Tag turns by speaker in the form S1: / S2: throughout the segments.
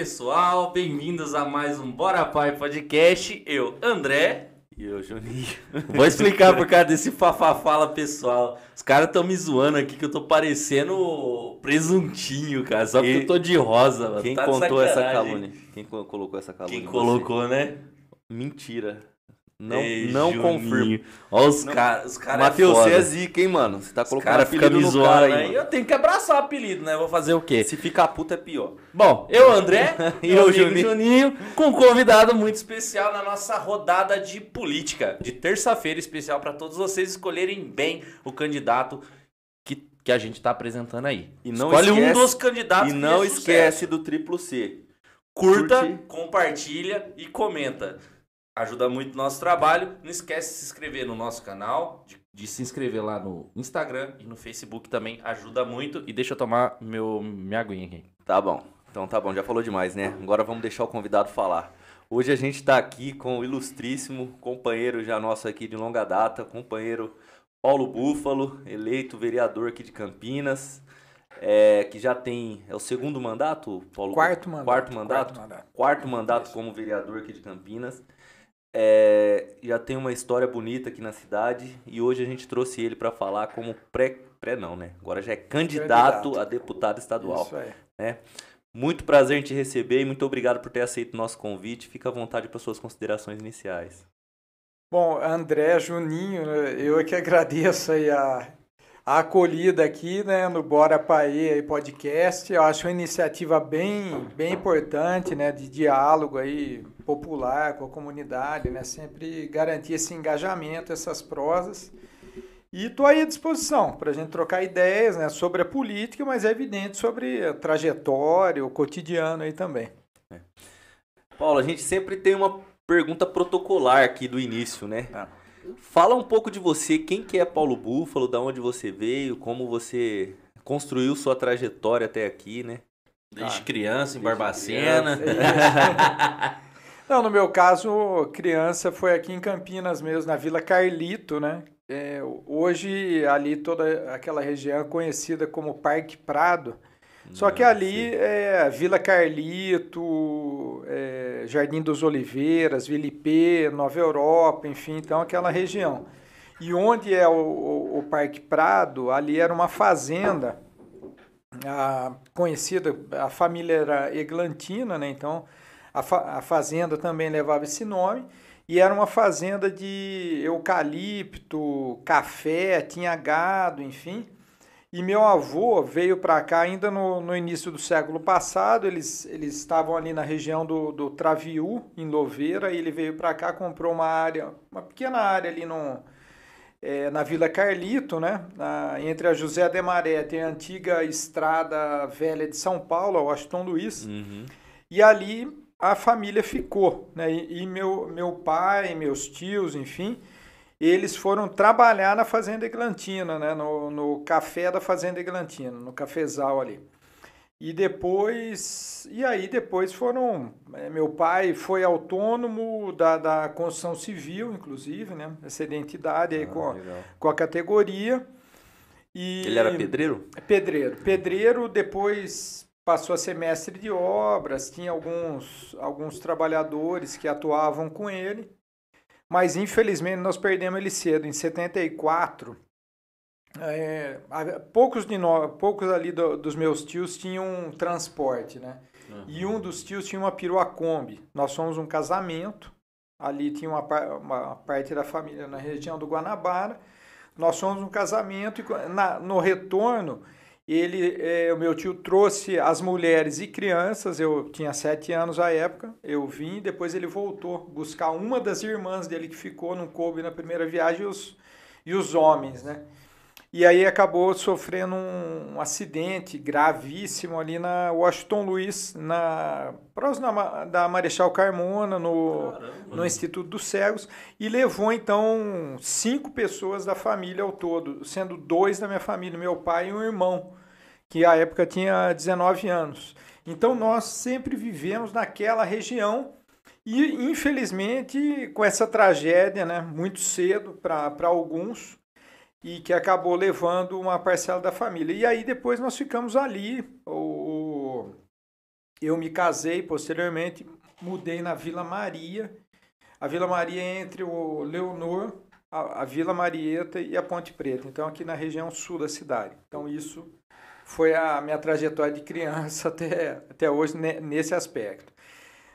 S1: pessoal, bem-vindos a mais um Bora Pai Podcast. Eu, André.
S2: E eu, Juninho.
S1: Vou explicar por causa desse fafafala pessoal. Os caras estão me zoando aqui que eu tô parecendo presuntinho, cara. Só porque
S2: Quem-
S1: eu tô de rosa, mano.
S2: Quem
S1: Tá
S2: contou essa calúnia? Quem co- colocou essa calúnia?
S1: Quem
S2: em
S1: colocou, né?
S2: Mentira. Não,
S1: Ei,
S2: não
S1: Juninho.
S2: confirmo.
S1: Ó, os caras. Os caras
S2: Matheus,
S1: é
S2: você é zica, hein, mano? Você tá colocando
S1: ficam
S2: apelido
S1: me
S2: no
S1: zoando
S2: cara
S1: aí.
S2: aí,
S1: Eu tenho que abraçar o apelido, né? Vou fazer o quê?
S2: Se ficar puto é pior.
S1: Bom, eu, André,
S2: E eu,
S1: Juninho.
S2: Juninho.
S1: Com um convidado muito especial na nossa rodada de política, de terça-feira especial para todos vocês escolherem bem o candidato que, que a gente tá apresentando aí.
S2: E não
S1: Escolhe um
S2: esquece-
S1: dos candidatos
S2: E não
S1: é
S2: esquece
S1: sucesso.
S2: do triplo C.
S1: Curta,
S2: curte.
S1: compartilha e comenta. Ajuda muito o nosso trabalho. Não esquece de se inscrever no nosso canal, de, de se inscrever lá no Instagram e no Facebook também. Ajuda muito. E deixa eu tomar meu, minha aguinha aqui.
S2: Tá bom. Então tá bom, já falou demais, né? Agora vamos deixar o convidado falar. Hoje a gente tá aqui com o ilustríssimo companheiro já nosso aqui de longa data, companheiro Paulo Búfalo, eleito vereador aqui de Campinas, é, que já tem, é o segundo mandato, Paulo?
S3: Quarto mandato.
S2: Quarto mandato?
S3: Quarto mandato.
S2: Quarto mandato como vereador aqui de Campinas. É, já tem uma história bonita aqui na cidade e hoje a gente trouxe ele para falar como pré, pré não, né? Agora já é candidato,
S3: Candidato.
S2: a deputado estadual.
S3: Isso aí.
S2: Muito prazer em te receber e muito obrigado por ter aceito o nosso convite. Fica à vontade para suas considerações iniciais.
S3: Bom, André, Juninho, né, eu é que agradeço aí a, a acolhida aqui, né, no Bora Paê podcast. Eu acho uma iniciativa bem, bem importante, né, de diálogo aí popular com a comunidade, né, sempre garantir esse engajamento, essas prosas. E estou aí à disposição para a gente trocar ideias, né, sobre a política, mas é evidente sobre a trajetória, o cotidiano aí também.
S2: Paulo, a gente sempre tem uma pergunta protocolar aqui do início, né?
S3: Ah.
S2: Fala um pouco de você, quem que é Paulo Búfalo, da onde você veio, como você construiu sua trajetória até aqui, né?
S1: Desde
S3: Ah,
S1: criança, em
S2: desde
S1: Barbacena.
S3: Não, no meu caso, criança foi aqui em Campinas mesmo, na Vila Carlito, né? É, hoje ali toda aquela região é conhecida como Parque Prado. Só que ali é Vila Carlito, é, Jardim dos Oliveiras, Vila IP, Nova Europa, enfim, então aquela região. E onde é o, o- o Parque Prado, ali era uma fazenda a, conhecida, a família era eglantina, né? Então a, fa- a fazenda também levava esse nome. E era uma fazenda de eucalipto, café, tinha gado, enfim. E meu avô veio para cá ainda no, no início do século passado. Eles, eles estavam ali na região do, do Traviú, em Louveira, e ele veio para cá, comprou uma área, uma pequena área ali no, é, na Vila Carlito, né? Na- entre a José de Maré, tem a antiga estrada velha de São Paulo, a Washington Luiz.
S2: Uhum.
S3: E ali a família ficou, né? E, e meu, meu pai, meus tios, enfim, eles foram trabalhar na Fazenda Eglantina, né? No, no café da Fazenda Eglantina, no cafezal ali. E depois, e aí depois foram, eh, meu pai foi autônomo da, da construção civil, inclusive, né? Essa identidade aí
S2: Ah,
S3: com,
S2: legal.
S3: com a categoria. E
S2: Ele era pedreiro?
S3: Pedreiro. Pedreiro depois passou a ser mestre de obras, tinha alguns, alguns trabalhadores que atuavam com ele, mas infelizmente nós perdemos ele cedo, em 74. É, poucos, de nós, poucos ali do- dos meus tios tinham transporte, né? E um dos tios tinha uma perua Kombi. Nós fomos um casamento. Ali tinha uma, uma parte da família na região do Guanabara. Nós fomos um casamento e na- no retorno, ele, eh, o meu tio trouxe as mulheres e crianças. Eu tinha sete anos à época. Eu vim. Depois ele voltou buscar uma das irmãs dele que ficou, não coube na primeira viagem, e os, e os homens, né? E aí acabou sofrendo um, um acidente gravíssimo ali na Washington Luiz, na próximo da Ma- da Marechal Carmona, no, no Instituto dos Cegos, e levou então cinco pessoas da família ao todo, sendo dois da minha família, meu pai e um irmão, que à época tinha 19 anos. Então nós sempre vivemos naquela região e infelizmente com essa tragédia, né, muito cedo para alguns, e que acabou levando uma parcela da família. E aí depois nós ficamos ali, o, eu me casei posteriormente, mudei na Vila Maria. A Vila Maria é entre o Leonor, a, a Vila Marieta e a Ponte Preta. Então, aqui na região sul da cidade. Então, isso foi a minha trajetória de criança até, até hoje nesse aspecto.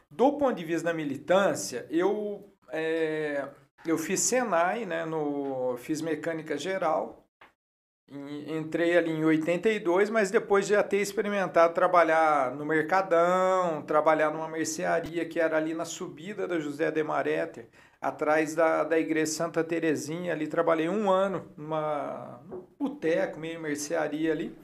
S3: Do ponto de vista da militância, eu, é, eu fiz Senai, né, no, fiz mecânica geral, entrei ali em 82, mas depois de já ter experimentado trabalhar no Mercadão, trabalhar numa mercearia que era ali na subida da José de Mareter, atrás da, da igreja Santa Terezinha, ali trabalhei um ano numa boteco, meio mercearia ali.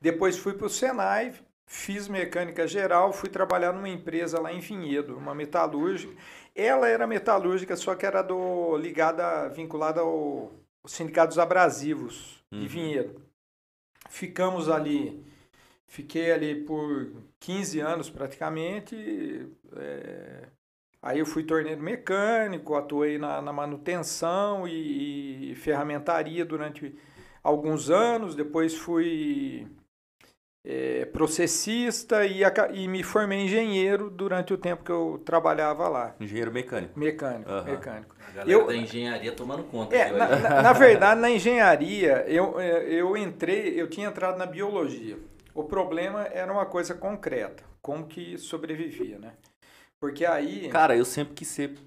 S3: Depois fui para o Senai, fiz mecânica geral, fui trabalhar numa empresa lá em Vinhedo, uma metalúrgica. Ela era metalúrgica, só que era do ligada, vinculada ao, ao Sindicato dos Abrasivos uhum. de Vinhedo. Ficamos ali, fiquei ali por 15 anos praticamente. É, aí eu fui torneiro mecânico, atuei na, na manutenção e, e ferramentaria durante alguns anos. Depois fui é, processista e, e, me formei engenheiro durante o tempo que eu trabalhava lá.
S2: Engenheiro mecânico.
S3: Mecânico, uhum. mecânico.
S1: A galera eu, da engenharia tomando conta.
S3: É, na, na, na, verdade, na engenharia, eu, é, eu entrei, eu tinha entrado na biologia. O problema era uma coisa concreta, como que sobrevivia, né? Porque aí...
S2: Cara, eu sempre quis ser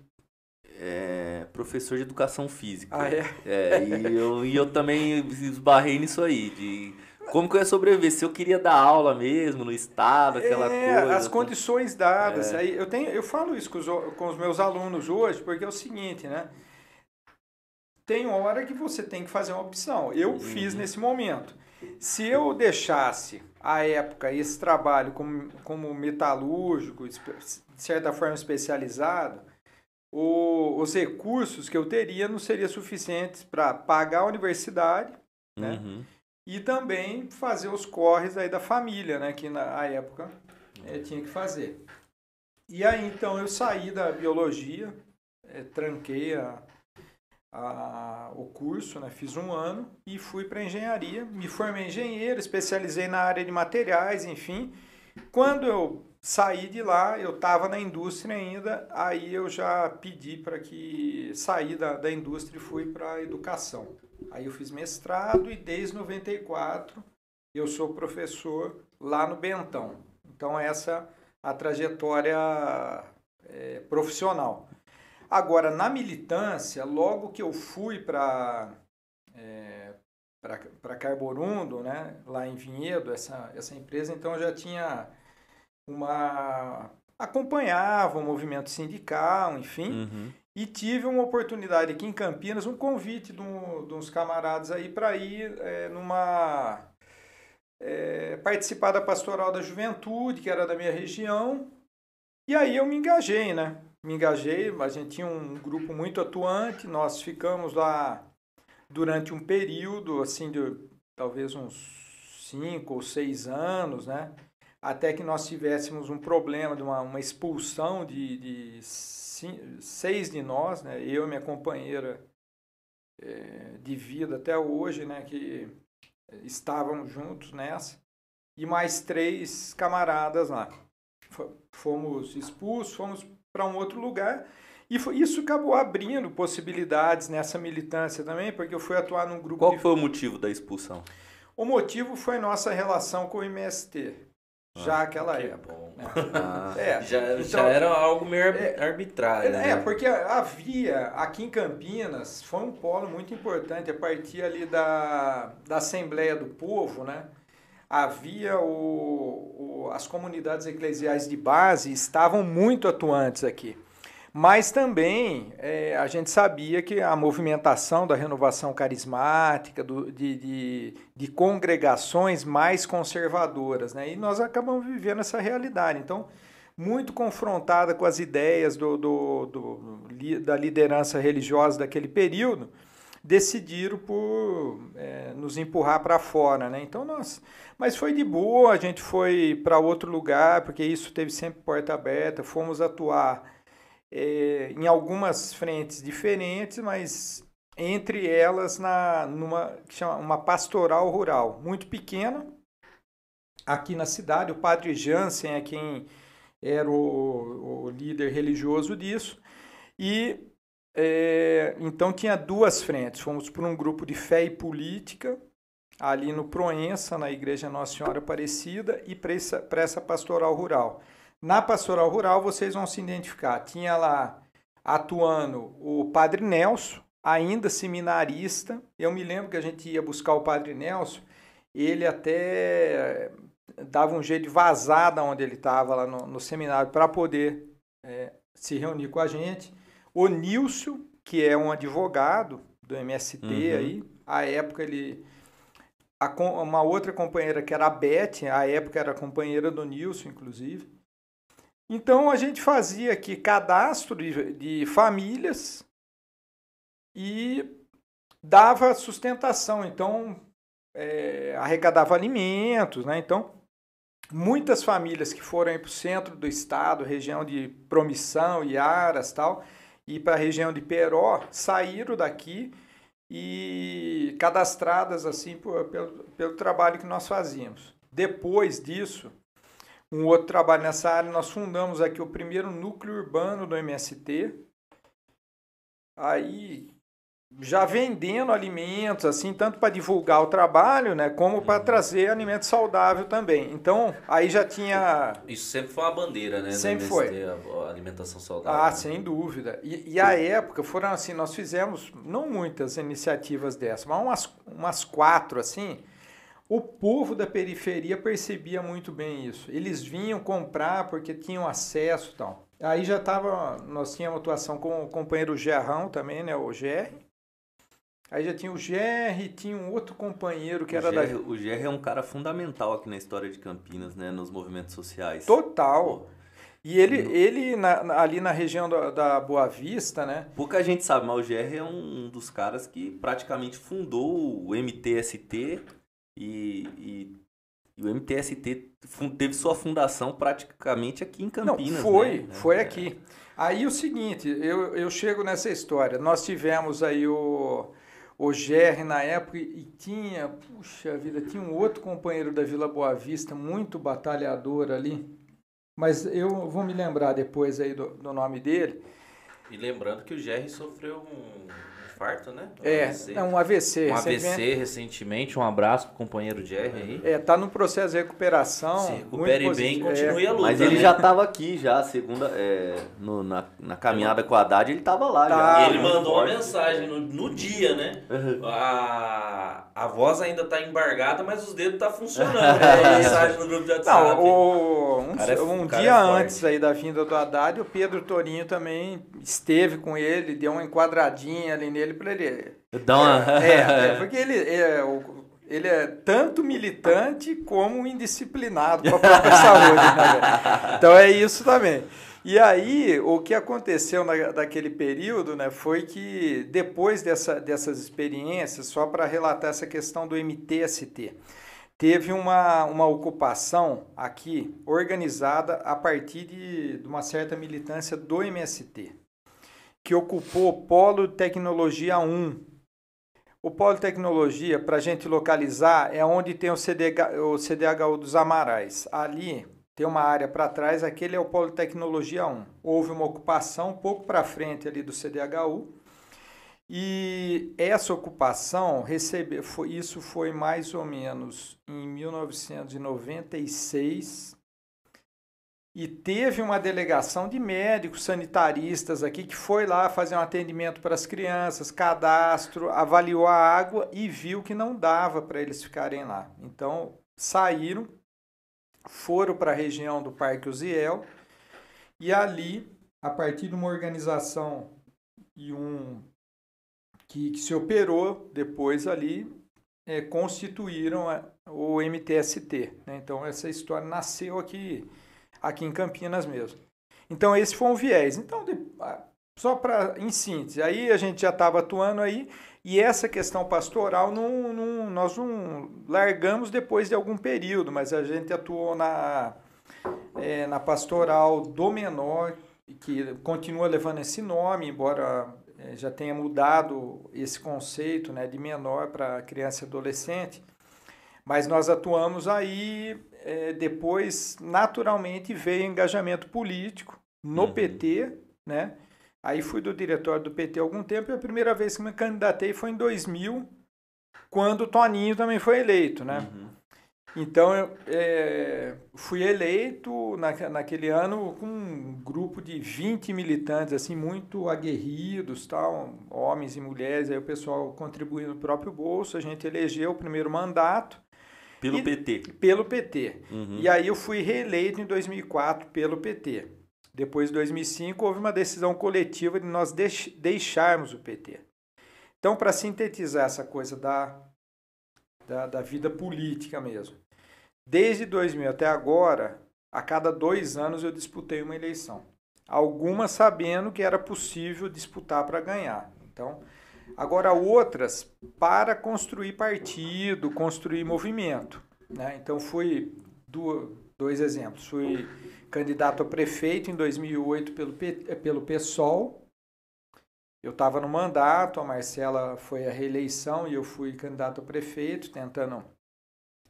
S2: é, professor de educação física.
S3: Ah, é?
S2: é e, eu, e eu também esbarrei nisso aí, de como que eu ia sobreviver? Se eu queria dar aula mesmo no estado, aquela
S3: é,
S2: coisa.
S3: As condições dadas. É. Aí eu, tenho, eu falo isso com os, com os meus alunos hoje, porque é o seguinte, né? Tem hora que você tem que fazer uma opção. Eu uhum. fiz nesse momento. Se eu deixasse a época esse trabalho como, como metalúrgico, de certa forma especializado, o, os recursos que eu teria não seriam suficientes para pagar a universidade, né? Uhum e também fazer os corres aí da família, né, que na época é, tinha que fazer. E aí então eu saí da biologia, é, tranquei a, a, o curso, né, fiz um ano e fui para engenharia, me formei engenheiro, especializei na área de materiais, enfim. Quando eu saí de lá, eu estava na indústria ainda, aí eu já pedi para que saí da, da indústria e fui para a educação. Aí eu fiz mestrado e desde 94 eu sou professor lá no Bentão. Então essa a trajetória é, profissional. Agora, na militância, logo que eu fui para é, para Carborundo, né, lá em Vinhedo, essa, essa empresa, então já tinha uma acompanhava o movimento sindical, enfim, uhum. e tive uma oportunidade aqui em Campinas, um convite de, um, de uns camaradas aí para ir é, numa é, participar da pastoral da juventude, que era da minha região, e aí eu me engajei, né? Me engajei, a gente tinha um grupo muito atuante, nós ficamos lá durante um período, assim, de talvez uns cinco ou seis anos, né? Até que nós tivéssemos um problema de uma, uma expulsão de, de cinco, seis de nós, né, eu e minha companheira é, de vida até hoje, né, que estávamos juntos nessa, e mais três camaradas lá. Fomos expulsos, fomos para um outro lugar, e foi, isso acabou abrindo possibilidades nessa militância também, porque eu fui atuar num grupo.
S2: Qual
S3: de...
S2: foi o motivo da expulsão?
S3: O motivo foi nossa relação com o MST. Já ah, aquela época.
S1: Né? Ah, é, já, então, já era algo meio é, arbitrário. É,
S3: né? é, porque havia aqui em Campinas, foi um polo muito importante a partir ali da, da Assembleia do Povo, né? Havia o, o, as comunidades eclesiais de base estavam muito atuantes aqui. Mas também é, a gente sabia que a movimentação da renovação carismática, do, de, de, de, congregações mais conservadoras, né? e nós acabamos vivendo essa realidade. Então, muito confrontada com as ideias do, do, do da liderança religiosa daquele período, decidiram por é, nos empurrar para fora, né? Então nós, mas foi de boa, a gente foi para outro lugar porque isso teve sempre porta aberta, fomos atuar é, em algumas frentes diferentes, mas entre elas na numa que chama uma pastoral rural muito pequena. aqui na cidade. O padre Jansen é quem era o, o líder religioso disso. E é, então tinha duas frentes. Fomos por um grupo de fé e política, ali no Proença, na Igreja Nossa Senhora Aparecida, e para essa, essa pastoral rural. Na pastoral rural, vocês vão se identificar. Tinha lá atuando o padre Nelson, ainda seminarista. Eu me lembro que a gente ia buscar o padre Nelson, ele até dava um jeito de vazar da onde ele estava lá no, no seminário para poder é, se reunir com a gente. O Nilson, que é um advogado do MST uhum. aí, à época ele a, uma outra companheira que era a Beth, à época era companheira do Nilson, inclusive. Então a gente fazia aqui cadastro de, de famílias e dava sustentação. Então é, arrecadava alimentos, né? Então muitas famílias que foram para o centro do estado, região de Promissão, Iaras, tal, e para a região de Peró, saíram daqui e cadastradas assim por, pelo, pelo trabalho que nós fazíamos. Depois disso, um outro trabalho nessa área, nós fundamos aqui o primeiro núcleo urbano do MST. Aí já vendendo alimentos, assim, tanto para divulgar o trabalho, né, como para uhum. trazer alimento saudável também. Então, aí já tinha...
S1: Isso sempre foi uma bandeira, né?
S3: Sempre foi.
S1: A alimentação saudável.
S3: Ah, sem dúvida. E, e a época, foram assim, nós fizemos, não muitas iniciativas dessas, mas umas, umas quatro, assim, o povo da periferia percebia muito bem isso. Eles vinham comprar porque tinham acesso e tal. Aí já estava, nós tínhamos atuação com o companheiro Gerrão também, né, o GR, Aí já tinha o GR, tinha um outro companheiro que o era
S2: da. O GR é um cara fundamental aqui na história de Campinas, né? Nos movimentos sociais.
S3: Total. E ele, ele na, ali na região da, da, Boa Vista, né?
S2: Pouca gente sabe, mas o GR é um dos caras que praticamente fundou o MTST e, e, e o MTST teve sua fundação praticamente aqui em Campinas.
S3: Não, foi,
S2: né?
S3: foi é. aqui. Aí o seguinte, eu, eu chego nessa história. Nós tivemos aí o o GR na época e tinha, puxa vida, tinha um outro companheiro da Vila Boa Vista, muito batalhador ali, mas eu vou me lembrar depois aí do, do nome dele.
S1: E lembrando que o GR sofreu um infarto, né?
S3: Um é, AVC. é um AVC.
S1: Um AVC recentemente. Um abraço pro companheiro Jerry aí.
S3: É, tá no processo de recuperação. Se
S1: recupere bem e continue é. a luta.
S2: Mas ele né? já tava aqui já, segunda, é, no, na, na caminhada com a Haddad, ele tava lá tá. já.
S1: E ele mandou uma mensagem no, no dia, né? Uhum. A, a voz ainda tá embargada, mas os dedos tá funcionando. é. mensagem no grupo de WhatsApp.
S3: Não, o, um, é, um dia é antes aí da vinda do Haddad, o Pedro Torinho também esteve com ele, deu uma enquadradinha ali nele para ele.
S2: Dá uma...
S3: é, é, é, porque ele é, ele é tanto militante como indisciplinado com a própria saúde. Né? Então é isso também. E aí, o que aconteceu na, naquele período né, foi que depois dessa, dessas experiências, só para relatar essa questão do MTST, teve uma, uma ocupação aqui organizada a partir de, de uma certa militância do MST que ocupou o Polo Tecnologia 1. O Polo Tecnologia, para a gente localizar, é onde tem o, CDH, o CDHU dos Amarais. Ali tem uma área para trás, aquele é o Polo Tecnologia 1. Houve uma ocupação um pouco para frente ali do CDHU. E essa ocupação recebeu, foi, isso foi mais ou menos em 1996, e teve uma delegação de médicos sanitaristas aqui que foi lá fazer um atendimento para as crianças, cadastro, avaliou a água e viu que não dava para eles ficarem lá. Então saíram, foram para a região do Parque Uziel e ali, a partir de uma organização e um que, que se operou depois ali, é, constituíram a, o MTST. Né? Então essa história nasceu aqui aqui em Campinas mesmo. Então esse foi um viés. Então, só para em síntese, aí a gente já estava atuando aí e essa questão pastoral não, não, nós não largamos depois de algum período, mas a gente atuou na, é, na pastoral do menor, que continua levando esse nome, embora é, já tenha mudado esse conceito né, de menor para criança e adolescente. Mas nós atuamos aí é, depois, naturalmente, veio engajamento político no
S2: Uhum.
S3: PT, né? Aí fui do diretório do PT há algum tempo e a primeira vez que me candidatei foi em 2000, quando o Toninho também foi eleito, né?
S2: Uhum.
S3: Então eu é, fui eleito na, naquele ano com um grupo de 20 militantes assim muito aguerridos, tal, homens e mulheres, aí o pessoal contribuindo no próprio bolso, a gente elegeu o primeiro mandato
S2: Pelo
S3: E-
S2: PT.
S3: pelo PT.
S2: Uhum.
S3: E aí eu fui reeleito em 2004 pelo PT. Depois de 2005 houve uma decisão coletiva de nós deix- deixarmos o PT. Então, para sintetizar essa coisa da, da, da vida política mesmo, desde 2000 até agora, a cada dois anos eu disputei uma eleição. Algumas sabendo que era possível disputar para ganhar. Então, agora outras para construir partido, construir movimento. Né? Então fui do- dois exemplos. Fui candidato a prefeito em 2008 pelo, eh, pelo PSOL. Eu estava no mandato, a Marcela foi a reeleição e eu fui candidato a prefeito, tentando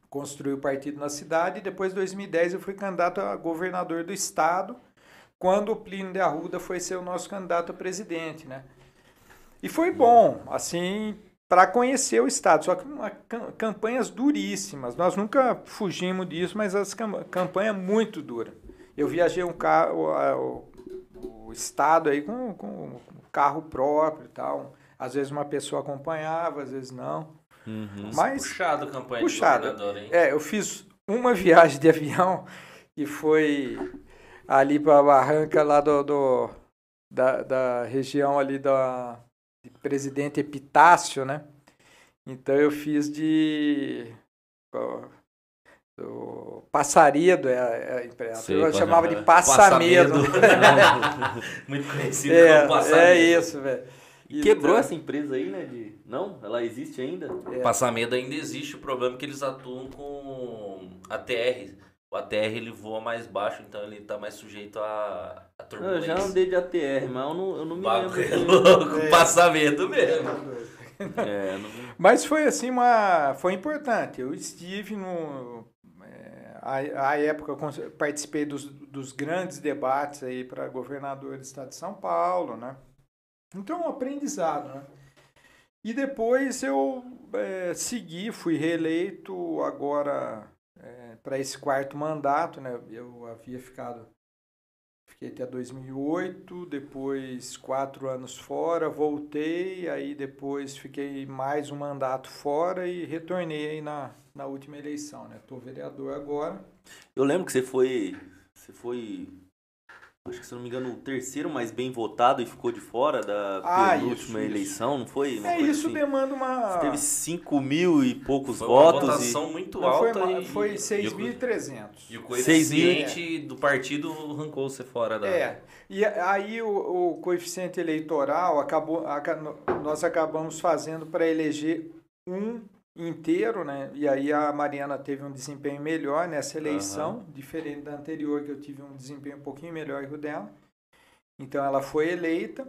S3: construir o partido na cidade. E depois, em 2010, eu fui candidato a governador do estado, quando o Plínio de Arruda foi ser o nosso candidato a presidente. Né? E foi bom, assim, para conhecer o Estado. Só que uma, cam- campanhas duríssimas. Nós nunca fugimos disso, mas as cam campanha muito dura. Eu viajei um carro, o, o Estado aí com, com um carro próprio e tal. Às vezes uma pessoa acompanhava, às vezes não.
S2: Uhum.
S3: Mas
S1: Puxado a campanha
S3: Puxado.
S1: de governador, hein?
S3: é, eu fiz uma viagem de avião que foi ali para a barranca lá do, do- da, da região ali da Presidente Epitácio, né? Então eu fiz de do Passaredo, é, é, é, a
S2: Sei,
S3: turma
S2: passa-
S3: chamava de Passamedo.
S1: Muito conhecido
S3: é,
S1: como Passamedo.
S3: é isso, velho.
S2: Quebrou
S3: Então,
S2: essa empresa aí, né? De... Não? Ela existe ainda?
S1: Passamedo ainda existe o problema é que eles atuam com ATR. O ATR ele voa mais baixo, então ele tá mais sujeito a, a
S2: Eu
S1: turbulência.
S2: já andei de ATR, mas eu não, eu não me
S1: Bagulho é
S2: lembro.
S1: louco,
S3: É.
S1: passamento mesmo.
S2: É, não...
S3: Mas foi assim uma. Foi importante. Eu estive no. É, a, a época eu participei dos, dos grandes debates aí para governador do estado de São Paulo, né? Então, um aprendizado, né? E depois eu é, segui, fui reeleito agora para esse quarto mandato, né? Eu havia ficado Fiquei até 2008, depois quatro anos fora, voltei, aí depois fiquei mais um mandato fora e retornei aí na, na última eleição, né? Tô vereador agora.
S2: Eu lembro que você foi. Você foi. Acho que se não me engano, o terceiro mais bem votado e ficou de fora da
S3: Ah,
S2: penúltima
S3: isso, isso.
S2: eleição, não foi? Uma
S3: É,
S2: coisa
S3: isso
S2: assim?
S3: demanda uma...
S2: Você teve 5 mil e poucos
S1: Foi uma
S2: votos. e...
S1: votação muito
S3: Não, foi,
S1: alta e,
S3: foi
S1: e, o-
S3: 6.300.
S1: e o
S2: Seis mil.
S1: coeficiente do partido arrancou você fora da...
S3: É, e aí o, o coeficiente eleitoral acabou, aca- nós acabamos fazendo para eleger um inteiro, né? E aí a Mariana teve um desempenho melhor nessa eleição, diferente da anterior que eu tive um desempenho um pouquinho melhor que o dela. Então ela foi eleita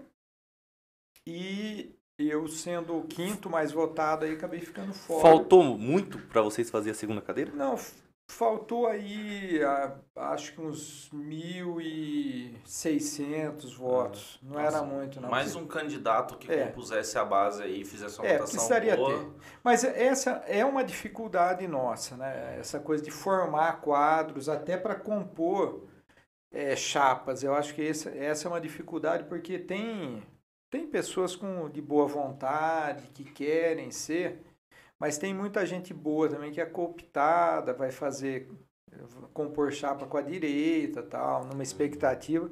S3: e eu sendo o quinto mais votado aí acabei ficando fora.
S2: Faltou muito pra vocês fazer a segunda cadeira?
S3: Não, faltou aí, ah, acho que uns 1.600 votos. Não era
S1: Nossa,
S3: muito, não.
S1: Mais um candidato que
S3: É.
S1: compusesse a base aí e fizesse uma
S3: É,
S1: votação
S3: precisaria
S1: boa.
S3: ter. Mas essa é uma dificuldade nossa, né? Essa coisa de formar quadros até para compor é, chapas. Eu acho que essa, essa é uma dificuldade porque tem, tem pessoas com, de boa vontade que querem ser, mas tem muita gente boa também que é cooptada, vai fazer compor chapa com a direita, tal, numa expectativa.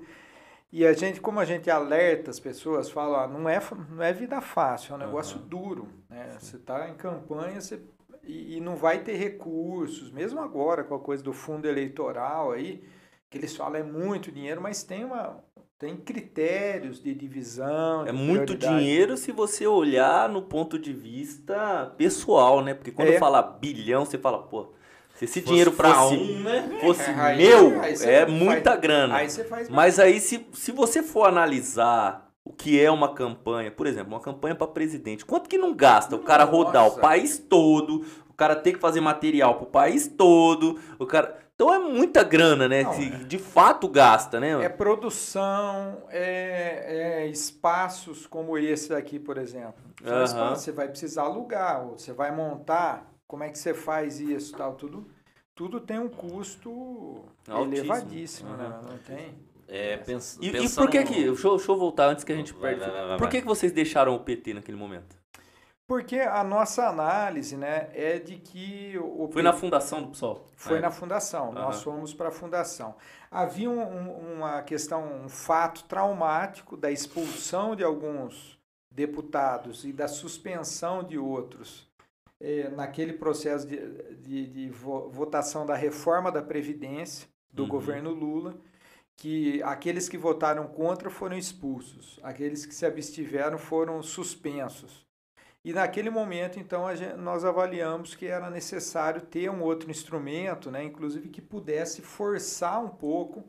S3: E a gente, como a gente alerta as pessoas, fala, ó, não é, não é vida fácil, é um negócio
S2: Aham.
S3: duro. Né? Você está em campanha você, e, e não vai ter recursos, mesmo agora com a coisa do fundo eleitoral aí, que eles falam é muito dinheiro, mas tem uma tem critérios de divisão.
S2: É
S3: de
S2: muito
S3: prioridade.
S2: dinheiro se você olhar no ponto de vista pessoal, né? Porque quando
S3: É.
S2: fala bilhão, você fala, pô, se esse
S1: Fosse
S2: dinheiro
S1: pra
S2: fosse,
S1: um, né?
S2: fosse
S3: É, aí-
S2: meu,
S3: aí
S2: é
S3: faz-
S2: muita grana.
S3: Aí você faz
S2: Mas aí, se, se você for analisar o que é uma campanha, por exemplo, uma campanha para presidente, quanto que não gasta o cara rodar o
S3: Nossa.
S2: país todo, o cara ter que fazer material pro país todo, o cara... Então é muita grana, né?
S3: Não,
S2: de,
S3: é.
S2: de fato gasta, né?
S3: É produção, é, é espaços como esse daqui, por exemplo.
S2: Aham.
S3: espaços, Você vai precisar alugar, ou você vai montar, como é que você faz isso tal, tudo, tudo tem um custo
S2: Altíssimo.
S3: elevadíssimo, né? Não tem.
S1: É, pens,
S2: E, e por que que... Deixa, eu- deixa eu voltar antes que a gente
S1: Vai,
S2: perde.
S1: vai, vai, vai,
S2: Por que, que vocês deixaram o PT naquele momento?
S3: Porque a nossa análise, né, é de que o
S2: Foi na fundação do PSOL?
S3: Foi
S2: É.
S3: na fundação, nós
S2: Aham.
S3: fomos para a fundação. Havia um- um- uma questão, um fato traumático da expulsão de alguns deputados e da suspensão de outros eh, naquele processo de, de- de vo- votação da reforma da Previdência do
S2: Uhum.
S3: governo Lula, que aqueles que votaram contra foram expulsos, aqueles que se abstiveram foram suspensos. E naquele momento, então, a gen- nós avaliamos que era necessário ter um outro instrumento, né, inclusive que pudesse forçar um pouco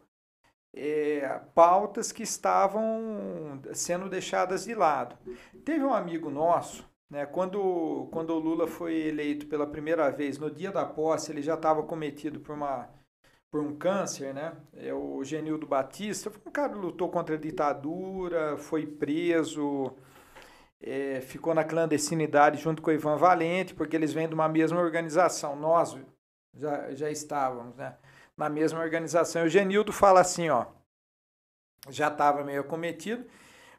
S3: eh, pautas que estavam sendo deixadas de lado. Teve um amigo nosso, né, quando, quando o Lula foi eleito pela primeira vez, no dia da posse, ele já estava cometido por uma por um câncer, né? É o Genildo Batista, um cara que lutou contra a ditadura, foi preso, é, ficou na clandestinidade junto com o Ivan Valente, porque eles vêm de uma mesma organização. Nós já, já estávamos né, na mesma organização. E o Genildo fala assim, ó, já estava meio acometido,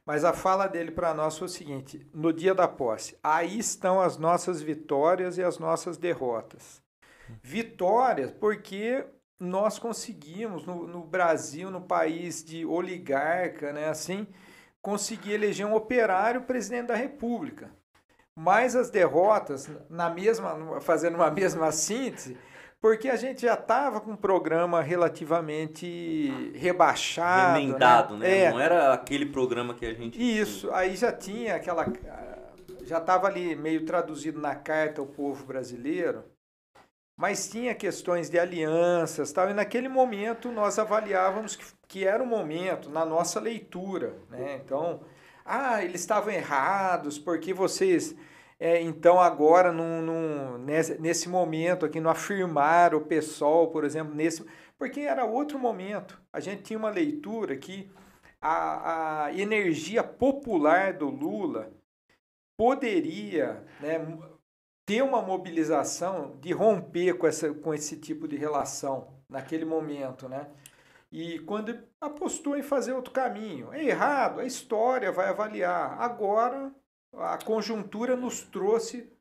S3: mas a fala dele para nós foi o seguinte: no dia da posse, aí estão as nossas vitórias e as nossas derrotas. Vitórias porque nós conseguimos no, no Brasil, no país de oligarca, né, assim, conseguir eleger um operário presidente da República. Mas as derrotas, na mesma, fazendo uma mesma síntese, porque a gente já estava com um programa relativamente rebaixado.
S2: Remendado, né?
S3: É,
S2: Não era aquele programa que a gente.
S3: isso, aí já tinha aquela. Já estava ali meio traduzido na carta ao povo brasileiro, mas tinha questões de alianças tal, e naquele momento nós avaliávamos que, que era o momento, na nossa leitura. Né? Então, ah, eles estavam errados, porque vocês. é, então, agora, num, num- nesse, nesse momento aqui, não afirmaram o PSOL, por exemplo, nesse. Porque era outro momento. A gente tinha uma leitura que a, a energia popular do Lula poderia né, ter uma mobilização de romper com, essa, com esse tipo de relação naquele momento, né? E quando apostou em fazer outro caminho, é errado, a história vai avaliar. Agora, a conjuntura nos trouxe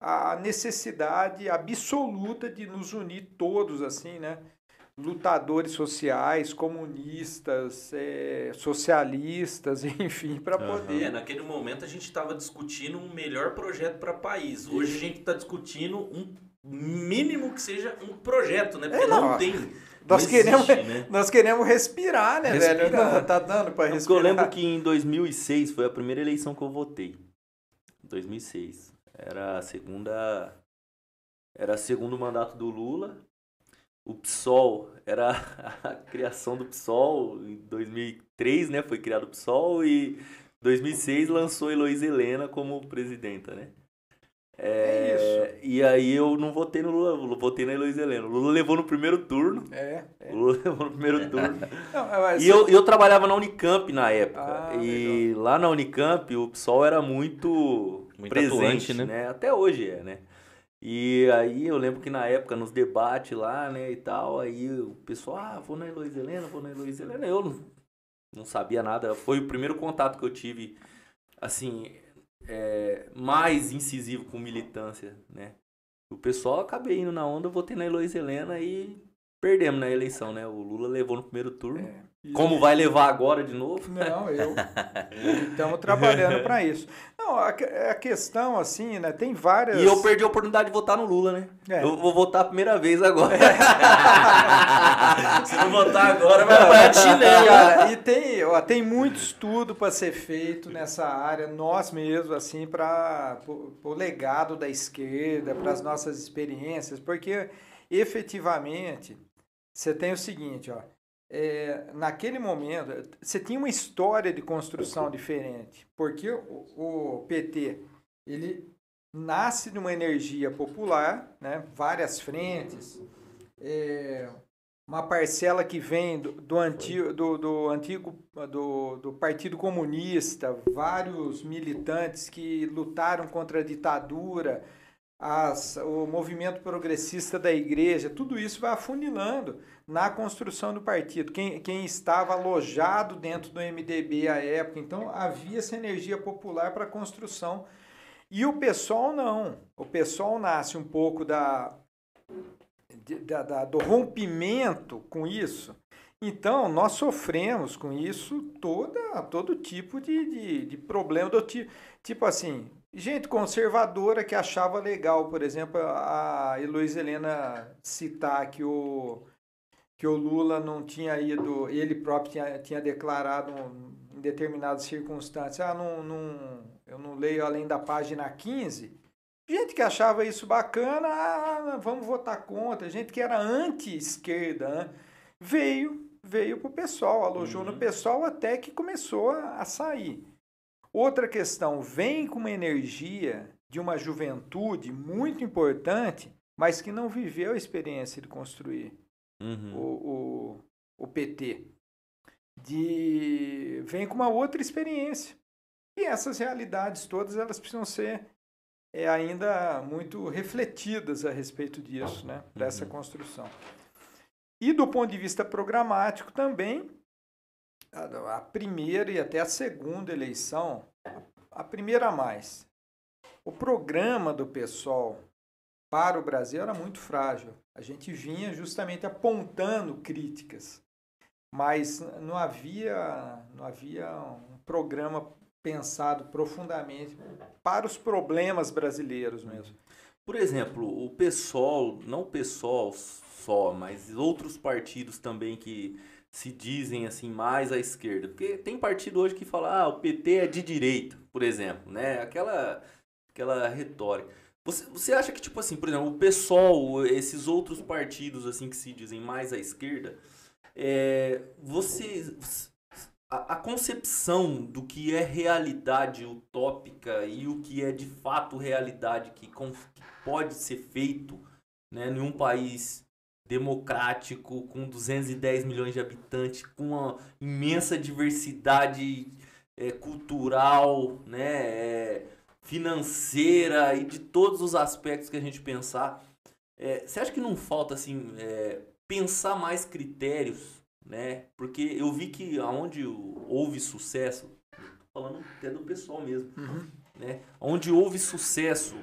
S3: a necessidade absoluta de nos unir todos, assim, né? Lutadores sociais, comunistas, eh, socialistas, enfim, para
S2: Aham.
S1: É,
S3: poder.
S1: naquele momento a gente estava discutindo um melhor projeto para o país. Hoje a gente está discutindo um mínimo que seja um projeto, né? Porque
S3: É, não,
S1: não, tem.
S3: nós
S1: não
S3: queremos-
S1: existe, né?
S3: Nós queremos respirar, né, velho?
S1: Respirar.
S3: Não, tá dando para
S2: Porque
S3: respirar.
S2: eu lembro que em 2006 foi a primeira eleição que eu votei. 2006. Era a segunda. Era o segundo mandato do Lula. O PSOL era a criação do PSOL em 2003, né? Foi criado o PSOL e 2006 lançou Heloísa Helena como presidenta, né?
S3: É
S2: E aí eu não votei no Lula, eu votei na Heloísa Helena. O Lula levou no primeiro turno.
S3: É. é.
S2: O Lula levou no primeiro turno.
S3: Não, mas-
S2: E eu, eu trabalhava na Unicamp na época.
S3: Ah,
S2: e lá na Unicamp o PSOL era muito,
S1: Muito
S2: presente,
S1: atuante, né?
S2: né? Até hoje é, né? E aí eu lembro que na época, nos debates lá, né, e tal, aí o pessoal, ah, vou na Heloísa Helena, vou na Heloísa Helena. Eu não, não sabia nada. Foi o primeiro contato que eu tive, assim, é, mais incisivo com militância, né? O pessoal acabei indo na onda, eu votei na Heloísa Helena e perdemos na eleição, né? O Lula levou no primeiro turno.
S3: É.
S2: Como vai levar agora de novo?
S3: Não, eu. Estamos trabalhando para isso. Não, a, que- a questão, assim, né? Tem várias.
S2: E eu perdi a oportunidade de votar no Lula, né?
S3: É.
S2: Eu vou votar a primeira vez agora.
S1: Se não votar agora, vai apanhar de chinelo.
S3: Cara, e tem, ó, tem muito estudo para ser feito nessa área, nós mesmos, assim, para o legado da esquerda, para as nossas experiências, porque efetivamente você tem o seguinte, ó, é, naquele momento você tinha uma história de construção diferente, porque o, o PT ele nasce de uma energia popular, né? várias frentes, é, uma parcela que vem do, do, antigo, do, do antigo do, do Partido Comunista, vários militantes que lutaram contra a ditadura, as, o movimento progressista da igreja, tudo isso vai afunilando na construção do partido. Quem, quem estava alojado dentro do MDB à época, então havia essa energia popular para a construção. E o pessoal não. O pessoal nasce um pouco da, da, da, do rompimento com isso. Então, nós sofremos com isso toda, todo tipo de, de, de problema. Do tipo, tipo assim, gente conservadora que achava legal, por exemplo, a Heloísa Helena citar que o, que o Lula não tinha ido, ele próprio tinha, tinha declarado em determinadas circunstâncias, ah, não, não, eu não leio além da página 15. Gente que achava isso bacana, ah, vamos votar contra. Gente que era anti-esquerda, né? veio, veio para o pessoal, alojou uhum. no pessoal até que começou a, a sair. Outra questão, vem com uma energia de uma juventude muito importante, mas que não viveu a experiência de construir uhum. o, o, o PT. De, vem com uma outra experiência. E essas realidades todas elas precisam ser é, ainda muito refletidas a respeito disso, né, dessa uhum. construção. E do ponto de vista programático também, a, primeira e até a segunda eleição, a primeira mais. O programa do PSOL para o Brasil era muito frágil. A gente vinha justamente apontando críticas, mas não havia, não havia um programa pensado profundamente para os problemas brasileiros mesmo.
S2: Por exemplo, o PSOL, não o PSOL só, mas outros partidos também que se dizem assim mais à esquerda. Porque tem partido hoje que fala, ah, o PT é de direita, por exemplo, né? Aquela, aquela retórica. Você, você acha que, tipo assim, por exemplo, o PSOL, esses outros partidos assim que se dizem mais à esquerda, é, você, a, a, concepção do que é realidade utópica e o que é de fato realidade que, que pode ser feito né, em um país democrático, com 210 milhões de habitantes, com uma imensa diversidade é, cultural, né, é, financeira e de todos os aspectos que a gente pensar. É, você acha que não falta assim pensar mais critérios, né? Porque eu vi que aonde houve sucesso, falando até do pessoal mesmo, uhum. né? Onde houve sucesso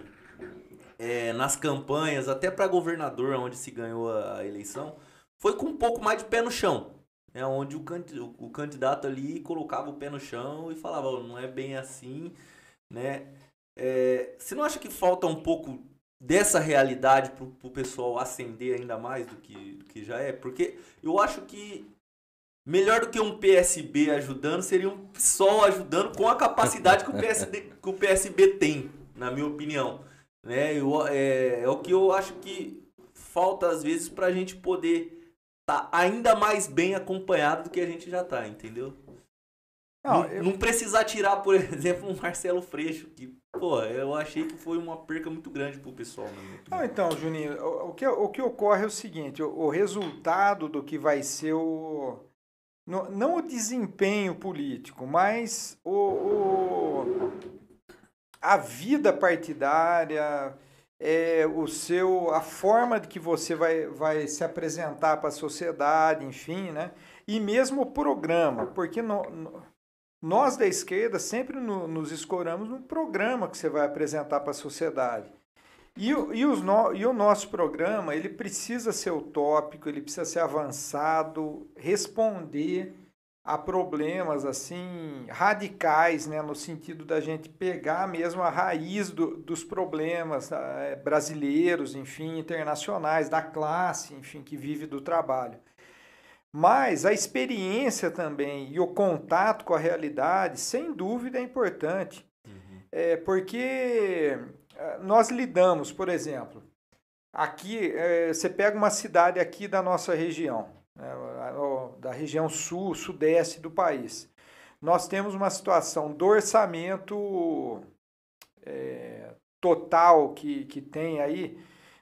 S2: é, nas campanhas, até para governador, onde se ganhou a eleição, foi com um pouco mais de pé no chão. Né, onde o, o candidato ali colocava o pé no chão e falava, oh, não é bem assim, né? É, você não acha que falta um pouco dessa realidade para o pessoal ascender ainda mais do que, do que já é? Porque eu acho que melhor do que um PSB ajudando seria um PSOL ajudando com a capacidade que o, PSD, que o PSB tem, na minha opinião. Né? Eu, é, é o que eu acho que falta às vezes para a gente poder estar tá ainda mais bem acompanhado do que a gente já está, entendeu? Não, não, eu... não, precisar tirar, por exemplo, um Marcelo Freixo, que, pô, eu achei que foi uma perca muito grande pro pessoal.
S3: Não, então, Juninho, o, o, que, o que ocorre é o seguinte, o, o resultado do que vai ser o... No, não o desempenho político, mas o, o a vida partidária, é, o seu, a forma de que você vai, vai se apresentar para a sociedade, enfim, né? E mesmo o programa, porque no, no, nós da esquerda sempre no, nos escoramos no programa que você vai apresentar para a sociedade. E, e, os no, e o nosso programa, ele precisa ser utópico, ele precisa ser avançado, responder a problemas assim radicais, né, no sentido da gente pegar mesmo a raiz do, dos problemas é, brasileiros, enfim, internacionais, da classe, enfim, que vive do trabalho. Mas a experiência também e o contato com a realidade, sem dúvida, é importante. Uhum. É, porque é, nós lidamos, por exemplo, aqui, é, você pega uma cidade aqui da nossa região, né, da região sul, sudeste do país. Nós temos uma situação do orçamento é, total que, que tem aí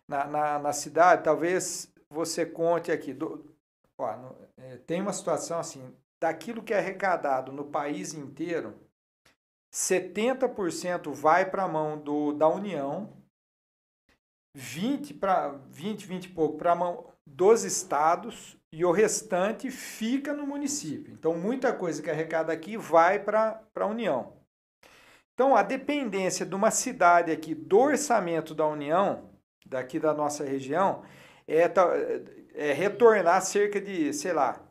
S3: na, na, na cidade, talvez você conte aqui. Do, ó, é, tem uma situação assim, daquilo que é arrecadado no país inteiro, 70% vai para a mão do, da União, 20 para 20, 20 e pouco para a mão dos estados e o restante fica no município. Então, muita coisa que é arrecada aqui vai para a União. Então, a dependência de uma cidade aqui do orçamento da União, daqui da nossa região, é, é retornar cerca de, sei lá,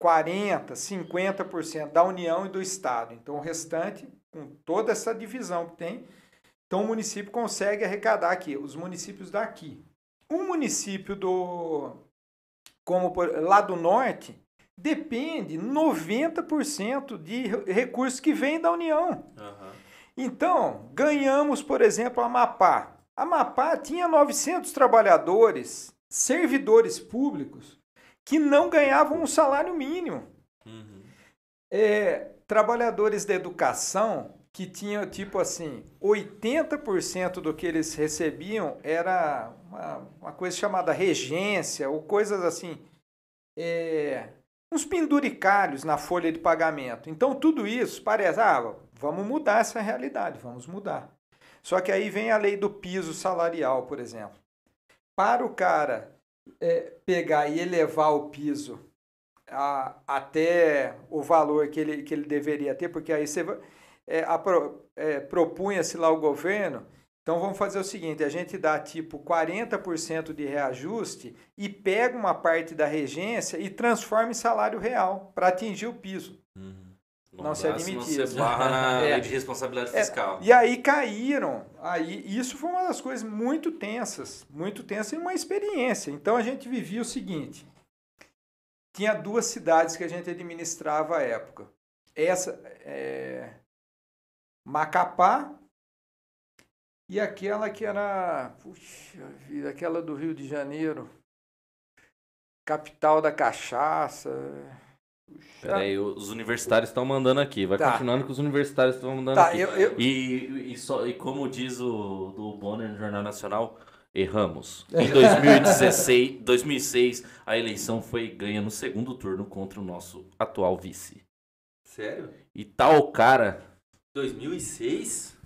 S3: 40%, 50% da União e do Estado. Então, o restante, com toda essa divisão que tem, então o município consegue arrecadar aqui, os municípios daqui. Um município do, como lá do norte, depende 90% de recursos que vêm da União. Uhum. Então, ganhamos, por exemplo, a Amapá. A Amapá tinha 900 trabalhadores, servidores públicos, que não ganhavam um salário mínimo. Uhum. É, trabalhadores da educação que tinham tipo assim, 80% do que eles recebiam era uma, uma coisa chamada regência ou coisas assim, é, uns penduricalhos na folha de pagamento. Então tudo isso parece, ah, vamos mudar essa realidade, vamos mudar. Só que aí vem a lei do piso salarial, por exemplo. Para o cara é, pegar e elevar o piso a, até o valor que ele, que ele deveria ter, porque aí você é, é, propunha-se lá o governo, então vamos fazer o seguinte, a gente dá tipo 40% de reajuste e pega uma parte da regência e transforma em salário real para atingir o piso. Uhum. Não, não se admitir.
S1: Você barra na é. lei de responsabilidade é, fiscal.
S3: É, e aí caíram. Aí isso foi uma das coisas muito tensas, muito tensa e uma experiência. Então a gente vivia o seguinte: tinha duas cidades que a gente administrava à época. Essa é, Macapá e aquela que era, puxa vida, aquela do Rio de Janeiro, capital da cachaça.
S1: Peraí, os universitários estão mandando aqui. Vai tá. continuando que os universitários estão mandando tá, aqui. Eu, eu... E, e, só, e como diz o do Bonner no Jornal Nacional, erramos. Em 2016, 2006, a eleição foi ganha no segundo turno contra o nosso atual vice.
S2: Sério?
S1: E tal cara.
S2: 2006?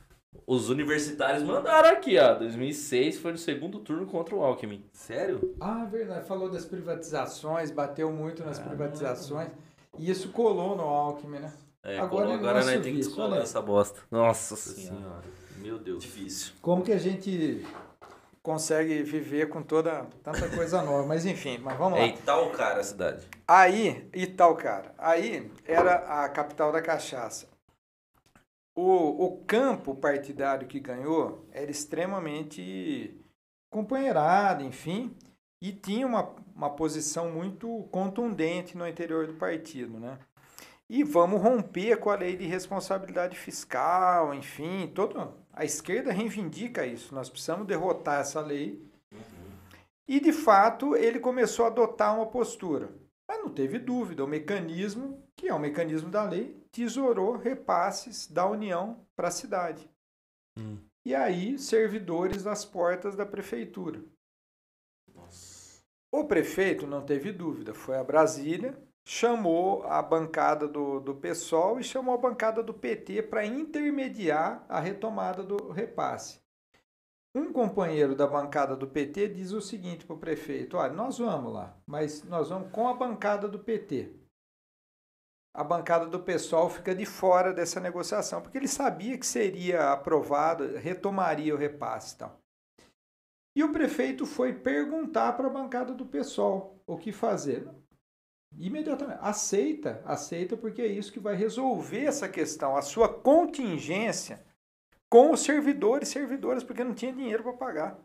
S1: Os universitários mandaram aqui, ó. 2006 foi no segundo turno contra o Alckmin.
S2: Sério?
S3: Ah, verdade. Falou das privatizações, bateu muito nas ah, privatizações. E isso colou no Alckmin, né?
S1: É, agora colou, agora né, tem que escolar essa bosta. Nossa senhora. senhora.
S2: Meu Deus.
S1: Difícil.
S3: Como que a gente consegue viver com toda tanta coisa nova. Mas enfim, mas vamos lá.
S1: É Itaocara a cidade.
S3: Aí, Itaocara. Aí era a capital da cachaça. O, o campo partidário que ganhou era extremamente companheirado, enfim, e tinha uma, uma posição muito contundente no interior do partido, né? E vamos romper com a lei de responsabilidade fiscal, enfim, todo, a esquerda reivindica isso. Nós precisamos derrotar essa lei. Uhum. E, de fato, ele começou a adotar uma postura. Mas não teve dúvida, o mecanismo, que é o mecanismo da lei, tesourou repasses da União para a cidade. Hum. E aí, servidores das portas da prefeitura. Nossa. O prefeito não teve dúvida, foi a Brasília, chamou a bancada do, do PSOL e chamou a bancada do PT para intermediar a retomada do repasse. Um companheiro da bancada do PT diz o seguinte para o prefeito: olha, nós vamos lá, mas nós vamos com a bancada do PT. A bancada do PSOL fica de fora dessa negociação, porque ele sabia que seria aprovado, retomaria o repasse e tal. E o prefeito foi perguntar para a bancada do PSOL o que fazer imediatamente aceita, aceita porque é isso que vai resolver essa questão, a sua contingência com os servidores e servidoras, porque não tinha dinheiro para pagar.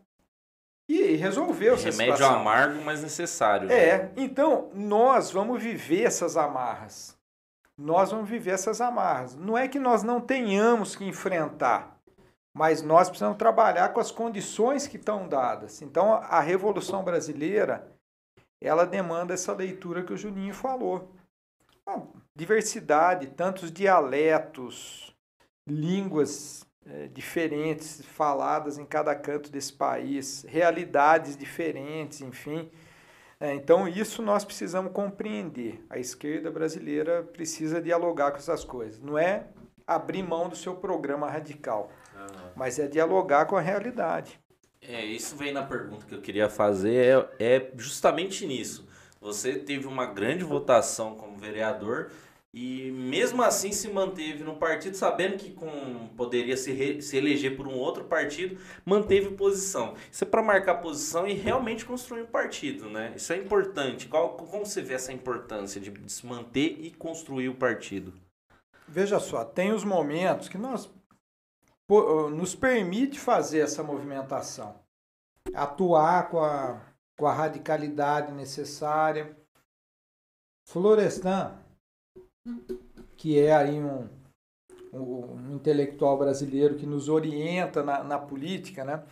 S3: E resolveu essa
S1: Remédio amargo, mas necessário.
S3: É, né? então nós vamos viver essas amarras. Nós vamos viver essas amarras. Não é que nós não tenhamos que enfrentar, mas nós precisamos trabalhar com as condições que estão dadas. Então a Revolução Brasileira ela demanda essa leitura que o Juninho falou. diversidade, tantos dialetos, línguas é, diferentes faladas em cada canto desse país, realidades diferentes, enfim. É, então, isso nós precisamos compreender. A esquerda brasileira precisa dialogar com essas coisas. Não é abrir mão do seu programa radical, mas é dialogar com a realidade.
S1: É, isso vem na pergunta que eu queria fazer, é, é justamente nisso. Você teve uma grande votação como vereador e mesmo assim se manteve no partido, sabendo que com, poderia se, re, se eleger por um outro partido, manteve posição. Isso é para marcar posição e realmente construir um partido, né? Isso é importante. Qual, como você vê essa importância de se manter e construir o partido?
S3: Veja só, tem os momentos que nós nos permite fazer essa movimentação, atuar com a, com a radicalidade necessária. Florestan que é aí um, um, intelectual brasileiro que nos orienta na, na política, né?